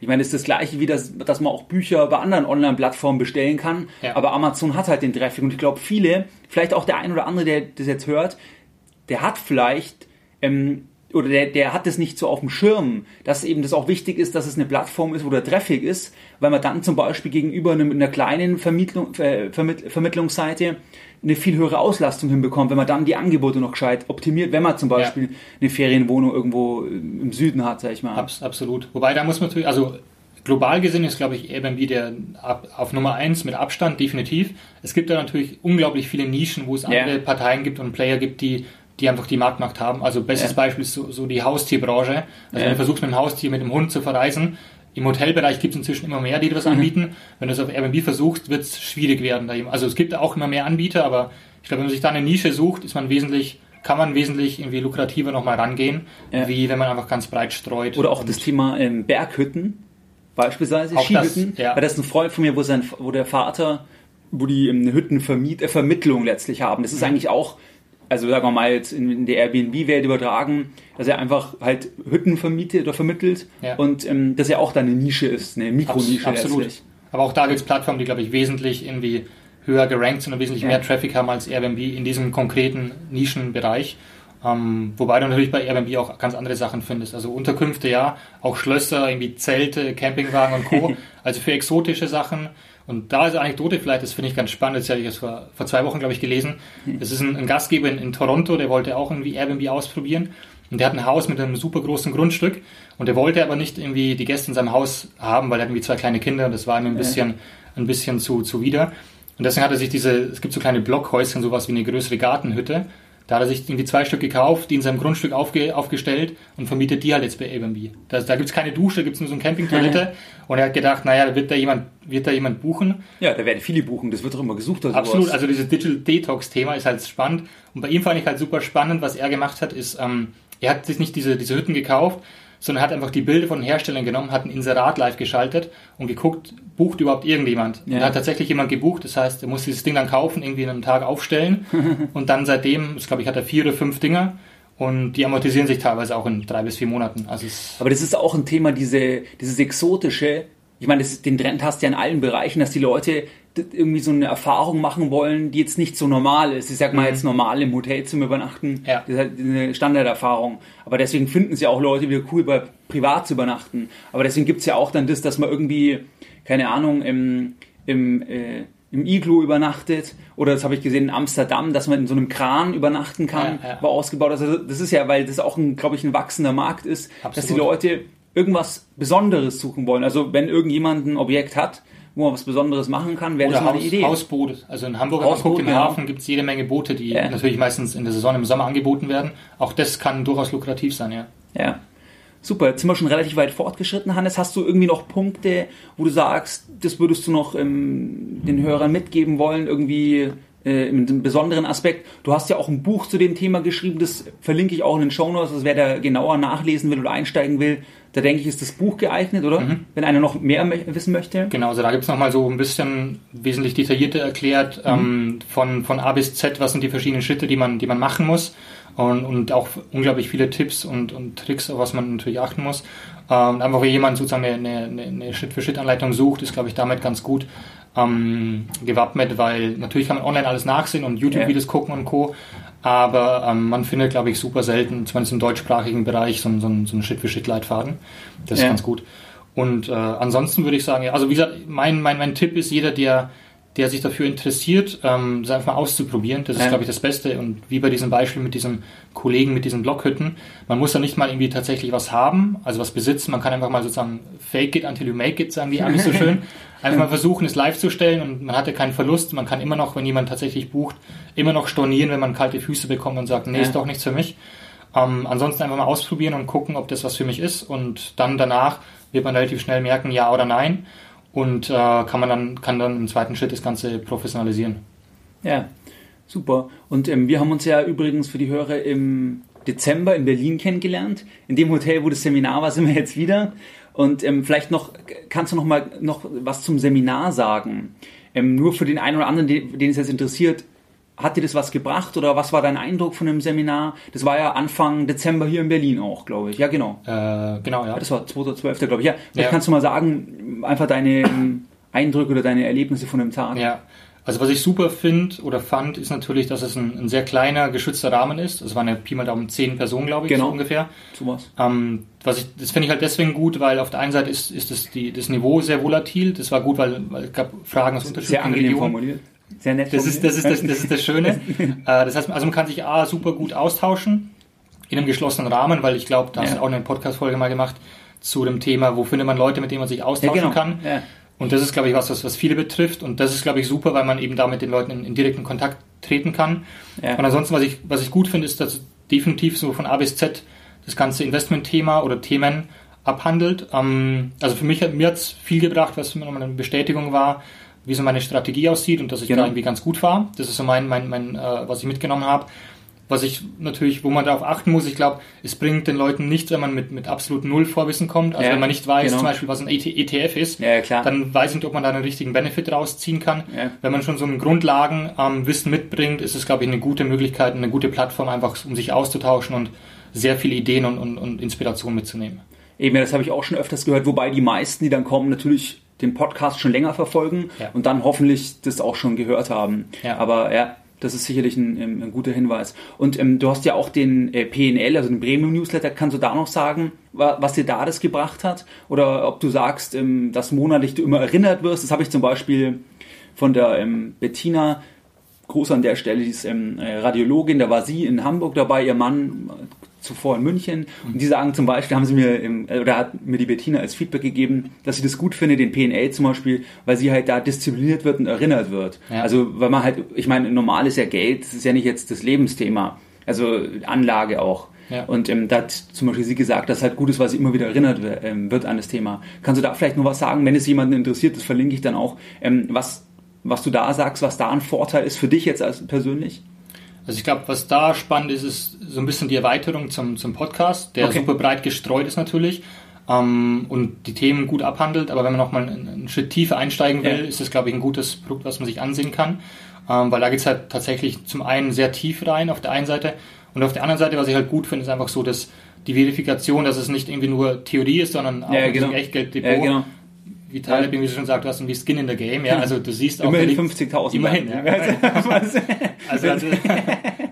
[SPEAKER 1] Ich meine, das ist das gleiche wie das, dass man auch Bücher bei anderen Online-Plattformen bestellen kann, ja. aber Amazon hat halt den Traffic und ich glaube viele, vielleicht auch der ein oder andere, der das jetzt hört, der hat vielleicht ähm, oder der, der hat das nicht so auf dem Schirm, dass eben das auch wichtig ist, dass es eine Plattform ist, wo der Traffic ist, weil man dann zum Beispiel gegenüber einem, einer kleinen Vermittlung, äh, Vermittlungsseite eine viel höhere Auslastung hinbekommt, wenn man dann die Angebote noch gescheit optimiert, wenn man zum Beispiel ja. eine Ferienwohnung irgendwo im Süden hat, sag ich mal.
[SPEAKER 4] Abs absolut. Wobei da muss man natürlich, also global gesehen ist, glaube ich, Airbnb der auf Nummer eins mit Abstand, definitiv. Es gibt da natürlich unglaublich viele Nischen, wo es andere. Parteien gibt und Player gibt, die die einfach die Marktmacht haben. Also bestes ja. Beispiel ist so, so die Haustierbranche. Also ja. wenn du versuchst mit dem Haustier, mit dem Hund zu verreisen, im Hotelbereich gibt es inzwischen immer mehr, die das mhm. anbieten. Wenn du es auf Airbnb versuchst, wird es schwierig werden. Also es gibt auch immer mehr Anbieter, aber ich glaube, wenn man sich da eine Nische sucht, ist man wesentlich kann man wesentlich irgendwie lukrativer nochmal rangehen, ja. wie wenn man einfach ganz breit streut.
[SPEAKER 1] Oder auch das Thema ähm, Berghütten, beispielsweise auch Skihütten. Das, ja. Weil das ist ein Freund von mir, wo, sein, wo der Vater, wo die ähm, Hüttenvermittlung äh, letztlich haben. Das ist mhm. eigentlich auch also sagen wir mal jetzt in, in der Airbnb-Welt übertragen, dass er einfach halt Hütten vermietet oder vermittelt ja. und ähm, dass er auch da eine Nische ist, eine Mikronische.
[SPEAKER 4] Abs absolut. Letztlich. Aber auch da gibt es Plattformen, die, glaube ich, wesentlich irgendwie höher gerankt sind und wesentlich ja. mehr Traffic haben als Airbnb in diesem konkreten Nischenbereich. Ähm, wobei du natürlich bei Airbnb auch ganz andere Sachen findest. Also Unterkünfte, ja, auch Schlösser, irgendwie Zelte, Campingwagen und Co. also für exotische Sachen und da ist eine Anekdote vielleicht, das finde ich ganz spannend, das habe ich jetzt vor, vor zwei Wochen, glaube ich, gelesen. Das ist ein, ein Gastgeber in, in, Toronto, der wollte auch irgendwie Airbnb ausprobieren. Und der hat ein Haus mit einem super großen Grundstück. Und der wollte aber nicht irgendwie die Gäste in seinem Haus haben, weil er hat irgendwie zwei kleine Kinder und das war ihm ein bisschen, ein bisschen zu, zu wieder. Und deswegen hat er sich diese, es gibt so kleine Blockhäuschen, sowas wie eine größere Gartenhütte. Da hat er sich irgendwie zwei Stück gekauft, die in seinem Grundstück aufge, aufgestellt und vermietet die halt jetzt bei Airbnb. Da, da gibt es keine Dusche, da gibt es nur so eine Campingtoilette. und er hat gedacht, naja, wird da jemand, wird da jemand buchen?
[SPEAKER 1] Ja, da werden viele buchen, das wird doch immer gesucht.
[SPEAKER 4] Oder Absolut, sowas. also dieses Digital Detox-Thema ist halt spannend. Und bei ihm fand ich halt super spannend, was er gemacht hat, ist, ähm, er hat sich nicht diese, diese Hütten gekauft, sondern hat einfach die Bilder von den Herstellern genommen, hat ein Inserat live geschaltet und geguckt, bucht überhaupt irgendjemand. Ja. Und hat tatsächlich jemand gebucht, das heißt, er muss dieses Ding dann kaufen, irgendwie in einem Tag aufstellen und dann seitdem, ich glaube ich, hat er vier oder fünf Dinger und die amortisieren sich teilweise auch in drei bis vier Monaten. Also
[SPEAKER 1] Aber das ist auch ein Thema, diese, dieses exotische, ich meine, das, den Trend hast du ja in allen Bereichen, dass die Leute irgendwie so eine Erfahrung machen wollen, die jetzt nicht so normal ist. Ich sag mal mhm. jetzt normal im Hotelzimmer übernachten. Ja. Das ist halt eine Standarderfahrung. Aber deswegen finden es ja auch Leute wieder cool, bei privat zu übernachten. Aber deswegen gibt es ja auch dann das, dass man irgendwie, keine Ahnung, im, im, äh, im Iglu übernachtet. Oder das habe ich gesehen in Amsterdam, dass man in so einem Kran übernachten kann, ja, ja. war ausgebaut. Also das ist ja, weil das auch ein, glaube ich, ein wachsender Markt ist, Absolut. dass die Leute irgendwas Besonderes suchen wollen. Also wenn irgendjemand ein Objekt hat, wo man was Besonderes machen kann, wäre das mal eine Idee.
[SPEAKER 4] Hausboote. Also in Hamburg, Hausboot, im genau. Hafen gibt es jede Menge Boote, die ja. natürlich meistens in der Saison im Sommer angeboten werden. Auch das kann durchaus lukrativ sein, ja.
[SPEAKER 1] Ja. Super, jetzt sind wir schon relativ weit fortgeschritten. Hannes, hast du irgendwie noch Punkte, wo du sagst, das würdest du noch ähm, den Hörern mitgeben wollen, irgendwie äh, mit einem besonderen Aspekt. Du hast ja auch ein Buch zu dem Thema geschrieben, das verlinke ich auch in den Show Notes, also wer da genauer nachlesen will oder einsteigen will, da denke ich, ist das Buch geeignet, oder? Mhm. Wenn einer noch mehr wissen möchte.
[SPEAKER 4] Genau, also da gibt es nochmal so ein bisschen wesentlich detaillierter erklärt, mhm. ähm, von, von A bis Z, was sind die verschiedenen Schritte, die man, die man machen muss. Und, und auch unglaublich viele Tipps und, und Tricks, auf was man natürlich achten muss. Ähm, einfach, wenn jemand sozusagen eine, eine, eine Schritt-für-Schritt-Anleitung sucht, ist, glaube ich, damit ganz gut ähm, gewappnet, weil natürlich kann man online alles nachsehen und YouTube-Videos ja. gucken und Co. Aber ähm, man findet, glaube ich, super selten, zumindest im deutschsprachigen Bereich, so, so, so einen Schritt-für-Schritt-Leitfaden. Das ist ja. ganz gut. Und äh, ansonsten würde ich sagen, ja, also wie gesagt, mein, mein, mein Tipp ist, jeder, der, der sich dafür interessiert, ähm, das einfach mal auszuprobieren. Das ist, ja. glaube ich, das Beste. Und wie bei diesem Beispiel mit diesem Kollegen mit diesen Blockhütten, man muss da nicht mal irgendwie tatsächlich was haben, also was besitzen. Man kann einfach mal sozusagen fake it until you make it, sagen die Amis so schön. Einfach mal versuchen, es live zu stellen und man hatte keinen Verlust. Man kann immer noch, wenn jemand tatsächlich bucht, immer noch stornieren, wenn man kalte Füße bekommt und sagt, nee, ja. ist doch nichts für mich. Ähm, ansonsten einfach mal ausprobieren und gucken, ob das was für mich ist. Und dann danach wird man relativ schnell merken, ja oder nein. Und äh, kann man dann, kann dann im zweiten Schritt das Ganze professionalisieren.
[SPEAKER 1] Ja, super. Und ähm, wir haben uns ja übrigens für die Hörer im Dezember in Berlin kennengelernt. In dem Hotel, wo das Seminar war, sind wir jetzt wieder. Und ähm, vielleicht noch, kannst du noch mal noch was zum Seminar sagen? Ähm, nur für den einen oder anderen, den, den es jetzt interessiert, hat dir das was gebracht oder was war dein Eindruck von dem Seminar? Das war ja Anfang Dezember hier in Berlin auch, glaube ich. Ja, genau.
[SPEAKER 4] Äh, genau, ja.
[SPEAKER 1] Das war 2012, glaube ich. Ja, vielleicht ja. kannst du mal sagen, einfach deine ähm, Eindrücke oder deine Erlebnisse von dem Tag.
[SPEAKER 4] Ja, also was ich super finde oder fand, ist natürlich, dass es ein, ein, sehr kleiner, geschützter Rahmen ist. Es waren ja Pi mal Daumen zehn Personen, glaube ich,
[SPEAKER 1] genau.
[SPEAKER 4] so ungefähr.
[SPEAKER 1] So was.
[SPEAKER 4] Ähm, was ich, das finde ich halt deswegen gut, weil auf der einen Seite ist, ist das, die, das Niveau sehr volatil. Das war gut, weil, weil es gab Fragen aus unterschiedlichen
[SPEAKER 1] sehr angenehm Regionen. formuliert.
[SPEAKER 4] Sehr nett. Das ist, das ist, das, das, ist das Schöne. äh, das heißt, also man kann sich A, super gut austauschen in einem geschlossenen Rahmen, weil ich glaube, da hast du auch eine Podcast-Folge mal gemacht zu dem Thema, wo findet man Leute, mit denen man sich austauschen ja, genau. kann. Ja. Und das ist, glaube ich, was, was, was viele betrifft. Und das ist, glaube ich, super, weil man eben da mit den Leuten in, in direkten Kontakt treten kann. Und ansonsten, was ich, was ich gut finde, ist, dass definitiv so von A bis Z das ganze Investment-Thema oder Themen abhandelt. Ähm, also für mich hat mir es viel gebracht, was mir nochmal eine Bestätigung war, wie so meine Strategie aussieht und dass ich genau. da irgendwie ganz gut war. Das ist so mein, mein, mein äh, was ich mitgenommen habe. Was ich natürlich, wo man darauf achten muss, ich glaube, es bringt den Leuten nichts, wenn man mit, mit absolut null Vorwissen kommt. Also ja, wenn man nicht weiß, genau. zum Beispiel, was ein ETF ist,
[SPEAKER 1] ja,
[SPEAKER 4] dann weiß ich nicht, ob man da einen richtigen Benefit rausziehen kann. Ja. Wenn man schon so ein Grundlagenwissen ähm, mitbringt, ist es, glaube ich, eine gute Möglichkeit, eine gute Plattform, einfach um sich auszutauschen und sehr viele Ideen und, und, und Inspiration mitzunehmen.
[SPEAKER 1] Eben, das habe ich auch schon öfters gehört, wobei die meisten, die dann kommen, natürlich den Podcast schon länger verfolgen ja. und dann hoffentlich das auch schon gehört haben. Ja. Aber ja, das ist sicherlich ein, ein guter Hinweis. Und ähm, du hast ja auch den äh, PNL, also den Premium Newsletter. Kannst du da noch sagen, wa was dir da das gebracht hat? Oder ob du sagst, ähm, dass monatlich du immer erinnert wirst? Das habe ich zum Beispiel von der ähm, Bettina Groß an der Stelle, die ist ähm, äh, Radiologin, da war sie in Hamburg dabei, ihr Mann zuvor in München. Und die sagen zum Beispiel, haben sie mir, im, äh, oder hat mir die Bettina als Feedback gegeben, dass sie das gut finde, den PNL zum Beispiel, weil sie halt da diszipliniert wird und erinnert wird. Ja. Also, weil man halt, ich meine, normal ist ja Geld, das ist ja nicht jetzt das Lebensthema. Also Anlage auch. Ja. Und ähm, da hat zum Beispiel sie gesagt, dass halt gut ist, weil sie immer wieder erinnert ähm, wird an das Thema. Kannst du da vielleicht noch was sagen, wenn es jemanden interessiert, das verlinke ich dann auch, ähm, was, was du da sagst, was da ein Vorteil ist für dich jetzt als persönlich?
[SPEAKER 4] Also ich glaube, was da spannend ist, ist so ein bisschen die Erweiterung zum, zum Podcast, der okay. super breit gestreut ist natürlich ähm, und die Themen gut abhandelt. Aber wenn man nochmal einen, einen Schritt tiefer einsteigen will, ja. ist das, glaube ich, ein gutes Produkt, was man sich ansehen kann. Ähm, weil da geht es halt tatsächlich zum einen sehr tief rein auf der einen Seite und auf der anderen Seite, was ich halt gut finde, ist einfach so, dass die Verifikation, dass es nicht irgendwie nur Theorie ist, sondern auch
[SPEAKER 1] ja, genau.
[SPEAKER 4] Echtgelddepot.
[SPEAKER 1] Ja, genau
[SPEAKER 4] wie Taleb irgendwie schon sagt, du hast irgendwie Skin in the Game, ja, also du siehst auch...
[SPEAKER 1] Immerhin 50.000.
[SPEAKER 4] Immerhin, ja. also, also,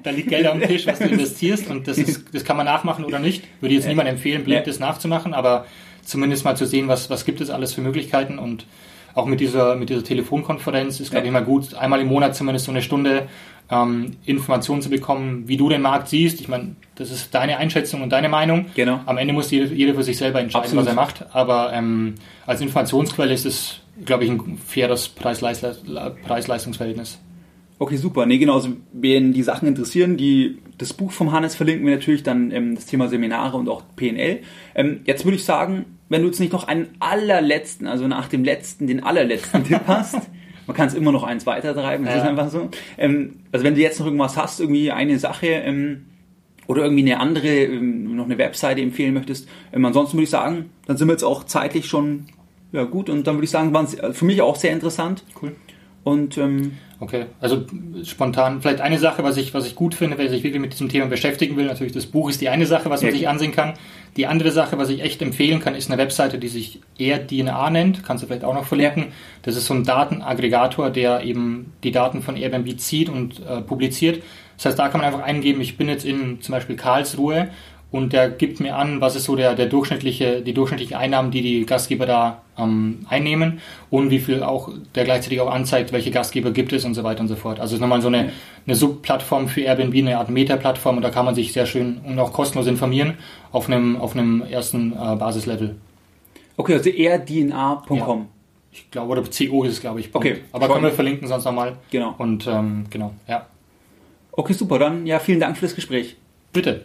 [SPEAKER 4] da liegt Geld auf dem Tisch, was du investierst und das, ist, das kann man nachmachen oder nicht. Würde jetzt niemand empfehlen, blind das nachzumachen, aber zumindest mal zu sehen, was, was gibt es alles für Möglichkeiten und auch mit dieser, mit dieser Telefonkonferenz ist, glaube ich, mal gut, einmal im Monat zumindest so eine Stunde ähm, Informationen zu bekommen, wie du den Markt siehst. Ich meine, das ist deine Einschätzung und deine Meinung.
[SPEAKER 1] Genau.
[SPEAKER 4] Am Ende muss jeder, jeder für sich selber entscheiden, Absolut. was er macht. Aber ähm, als Informationsquelle ist es, glaube ich, ein faires Preis-Leistungsverhältnis.
[SPEAKER 1] Okay, super. Nee, genau. Also, wen die Sachen interessieren, die, das Buch vom Hannes verlinken wir natürlich dann ähm, das Thema Seminare und auch PNL. Ähm, jetzt würde ich sagen, wenn du jetzt nicht noch einen allerletzten, also nach dem letzten, den allerletzten Tipp hast, man kann es immer noch eins weitertreiben, das ja. ist einfach so. Ähm, also wenn du jetzt noch irgendwas hast, irgendwie eine Sache ähm, oder irgendwie eine andere, ähm, noch eine Webseite empfehlen möchtest, ähm, ansonsten würde ich sagen, dann sind wir jetzt auch zeitlich schon ja, gut und dann würde ich sagen, waren es für mich auch sehr interessant.
[SPEAKER 4] Cool.
[SPEAKER 1] Und ähm,
[SPEAKER 4] okay, also spontan vielleicht eine Sache, was ich was ich gut finde, wer sich wirklich mit diesem Thema beschäftigen will. Natürlich das Buch ist die eine Sache, was man ja, sich ansehen kann. Die andere Sache, was ich echt empfehlen kann, ist eine Webseite, die sich eher DNA nennt. Kannst du vielleicht auch noch verlinken. Das ist so ein Datenaggregator, der eben die Daten von Airbnb zieht und äh, publiziert. Das heißt, da kann man einfach eingeben, ich bin jetzt in zum Beispiel Karlsruhe und der gibt mir an, was ist so der, der durchschnittliche, die durchschnittliche Einnahmen, die die Gastgeber da ähm, einnehmen und wie viel auch der gleichzeitig auch anzeigt, welche Gastgeber gibt es und so weiter und so fort. Also es ist nochmal so eine, eine Subplattform für Airbnb, eine Art Meta-Plattform und da kann man sich sehr schön und auch kostenlos informieren auf einem, auf einem ersten äh, Basislevel.
[SPEAKER 1] Okay, also eher dna.com. Ja.
[SPEAKER 4] Ich glaube, oder CO ist es, glaube ich.
[SPEAKER 1] Punkt. Okay.
[SPEAKER 4] Aber können wir verlinken sonst nochmal.
[SPEAKER 1] Genau.
[SPEAKER 4] Und ähm, genau, ja.
[SPEAKER 1] Okay, super. Dann ja, vielen Dank für das Gespräch.
[SPEAKER 4] Bitte.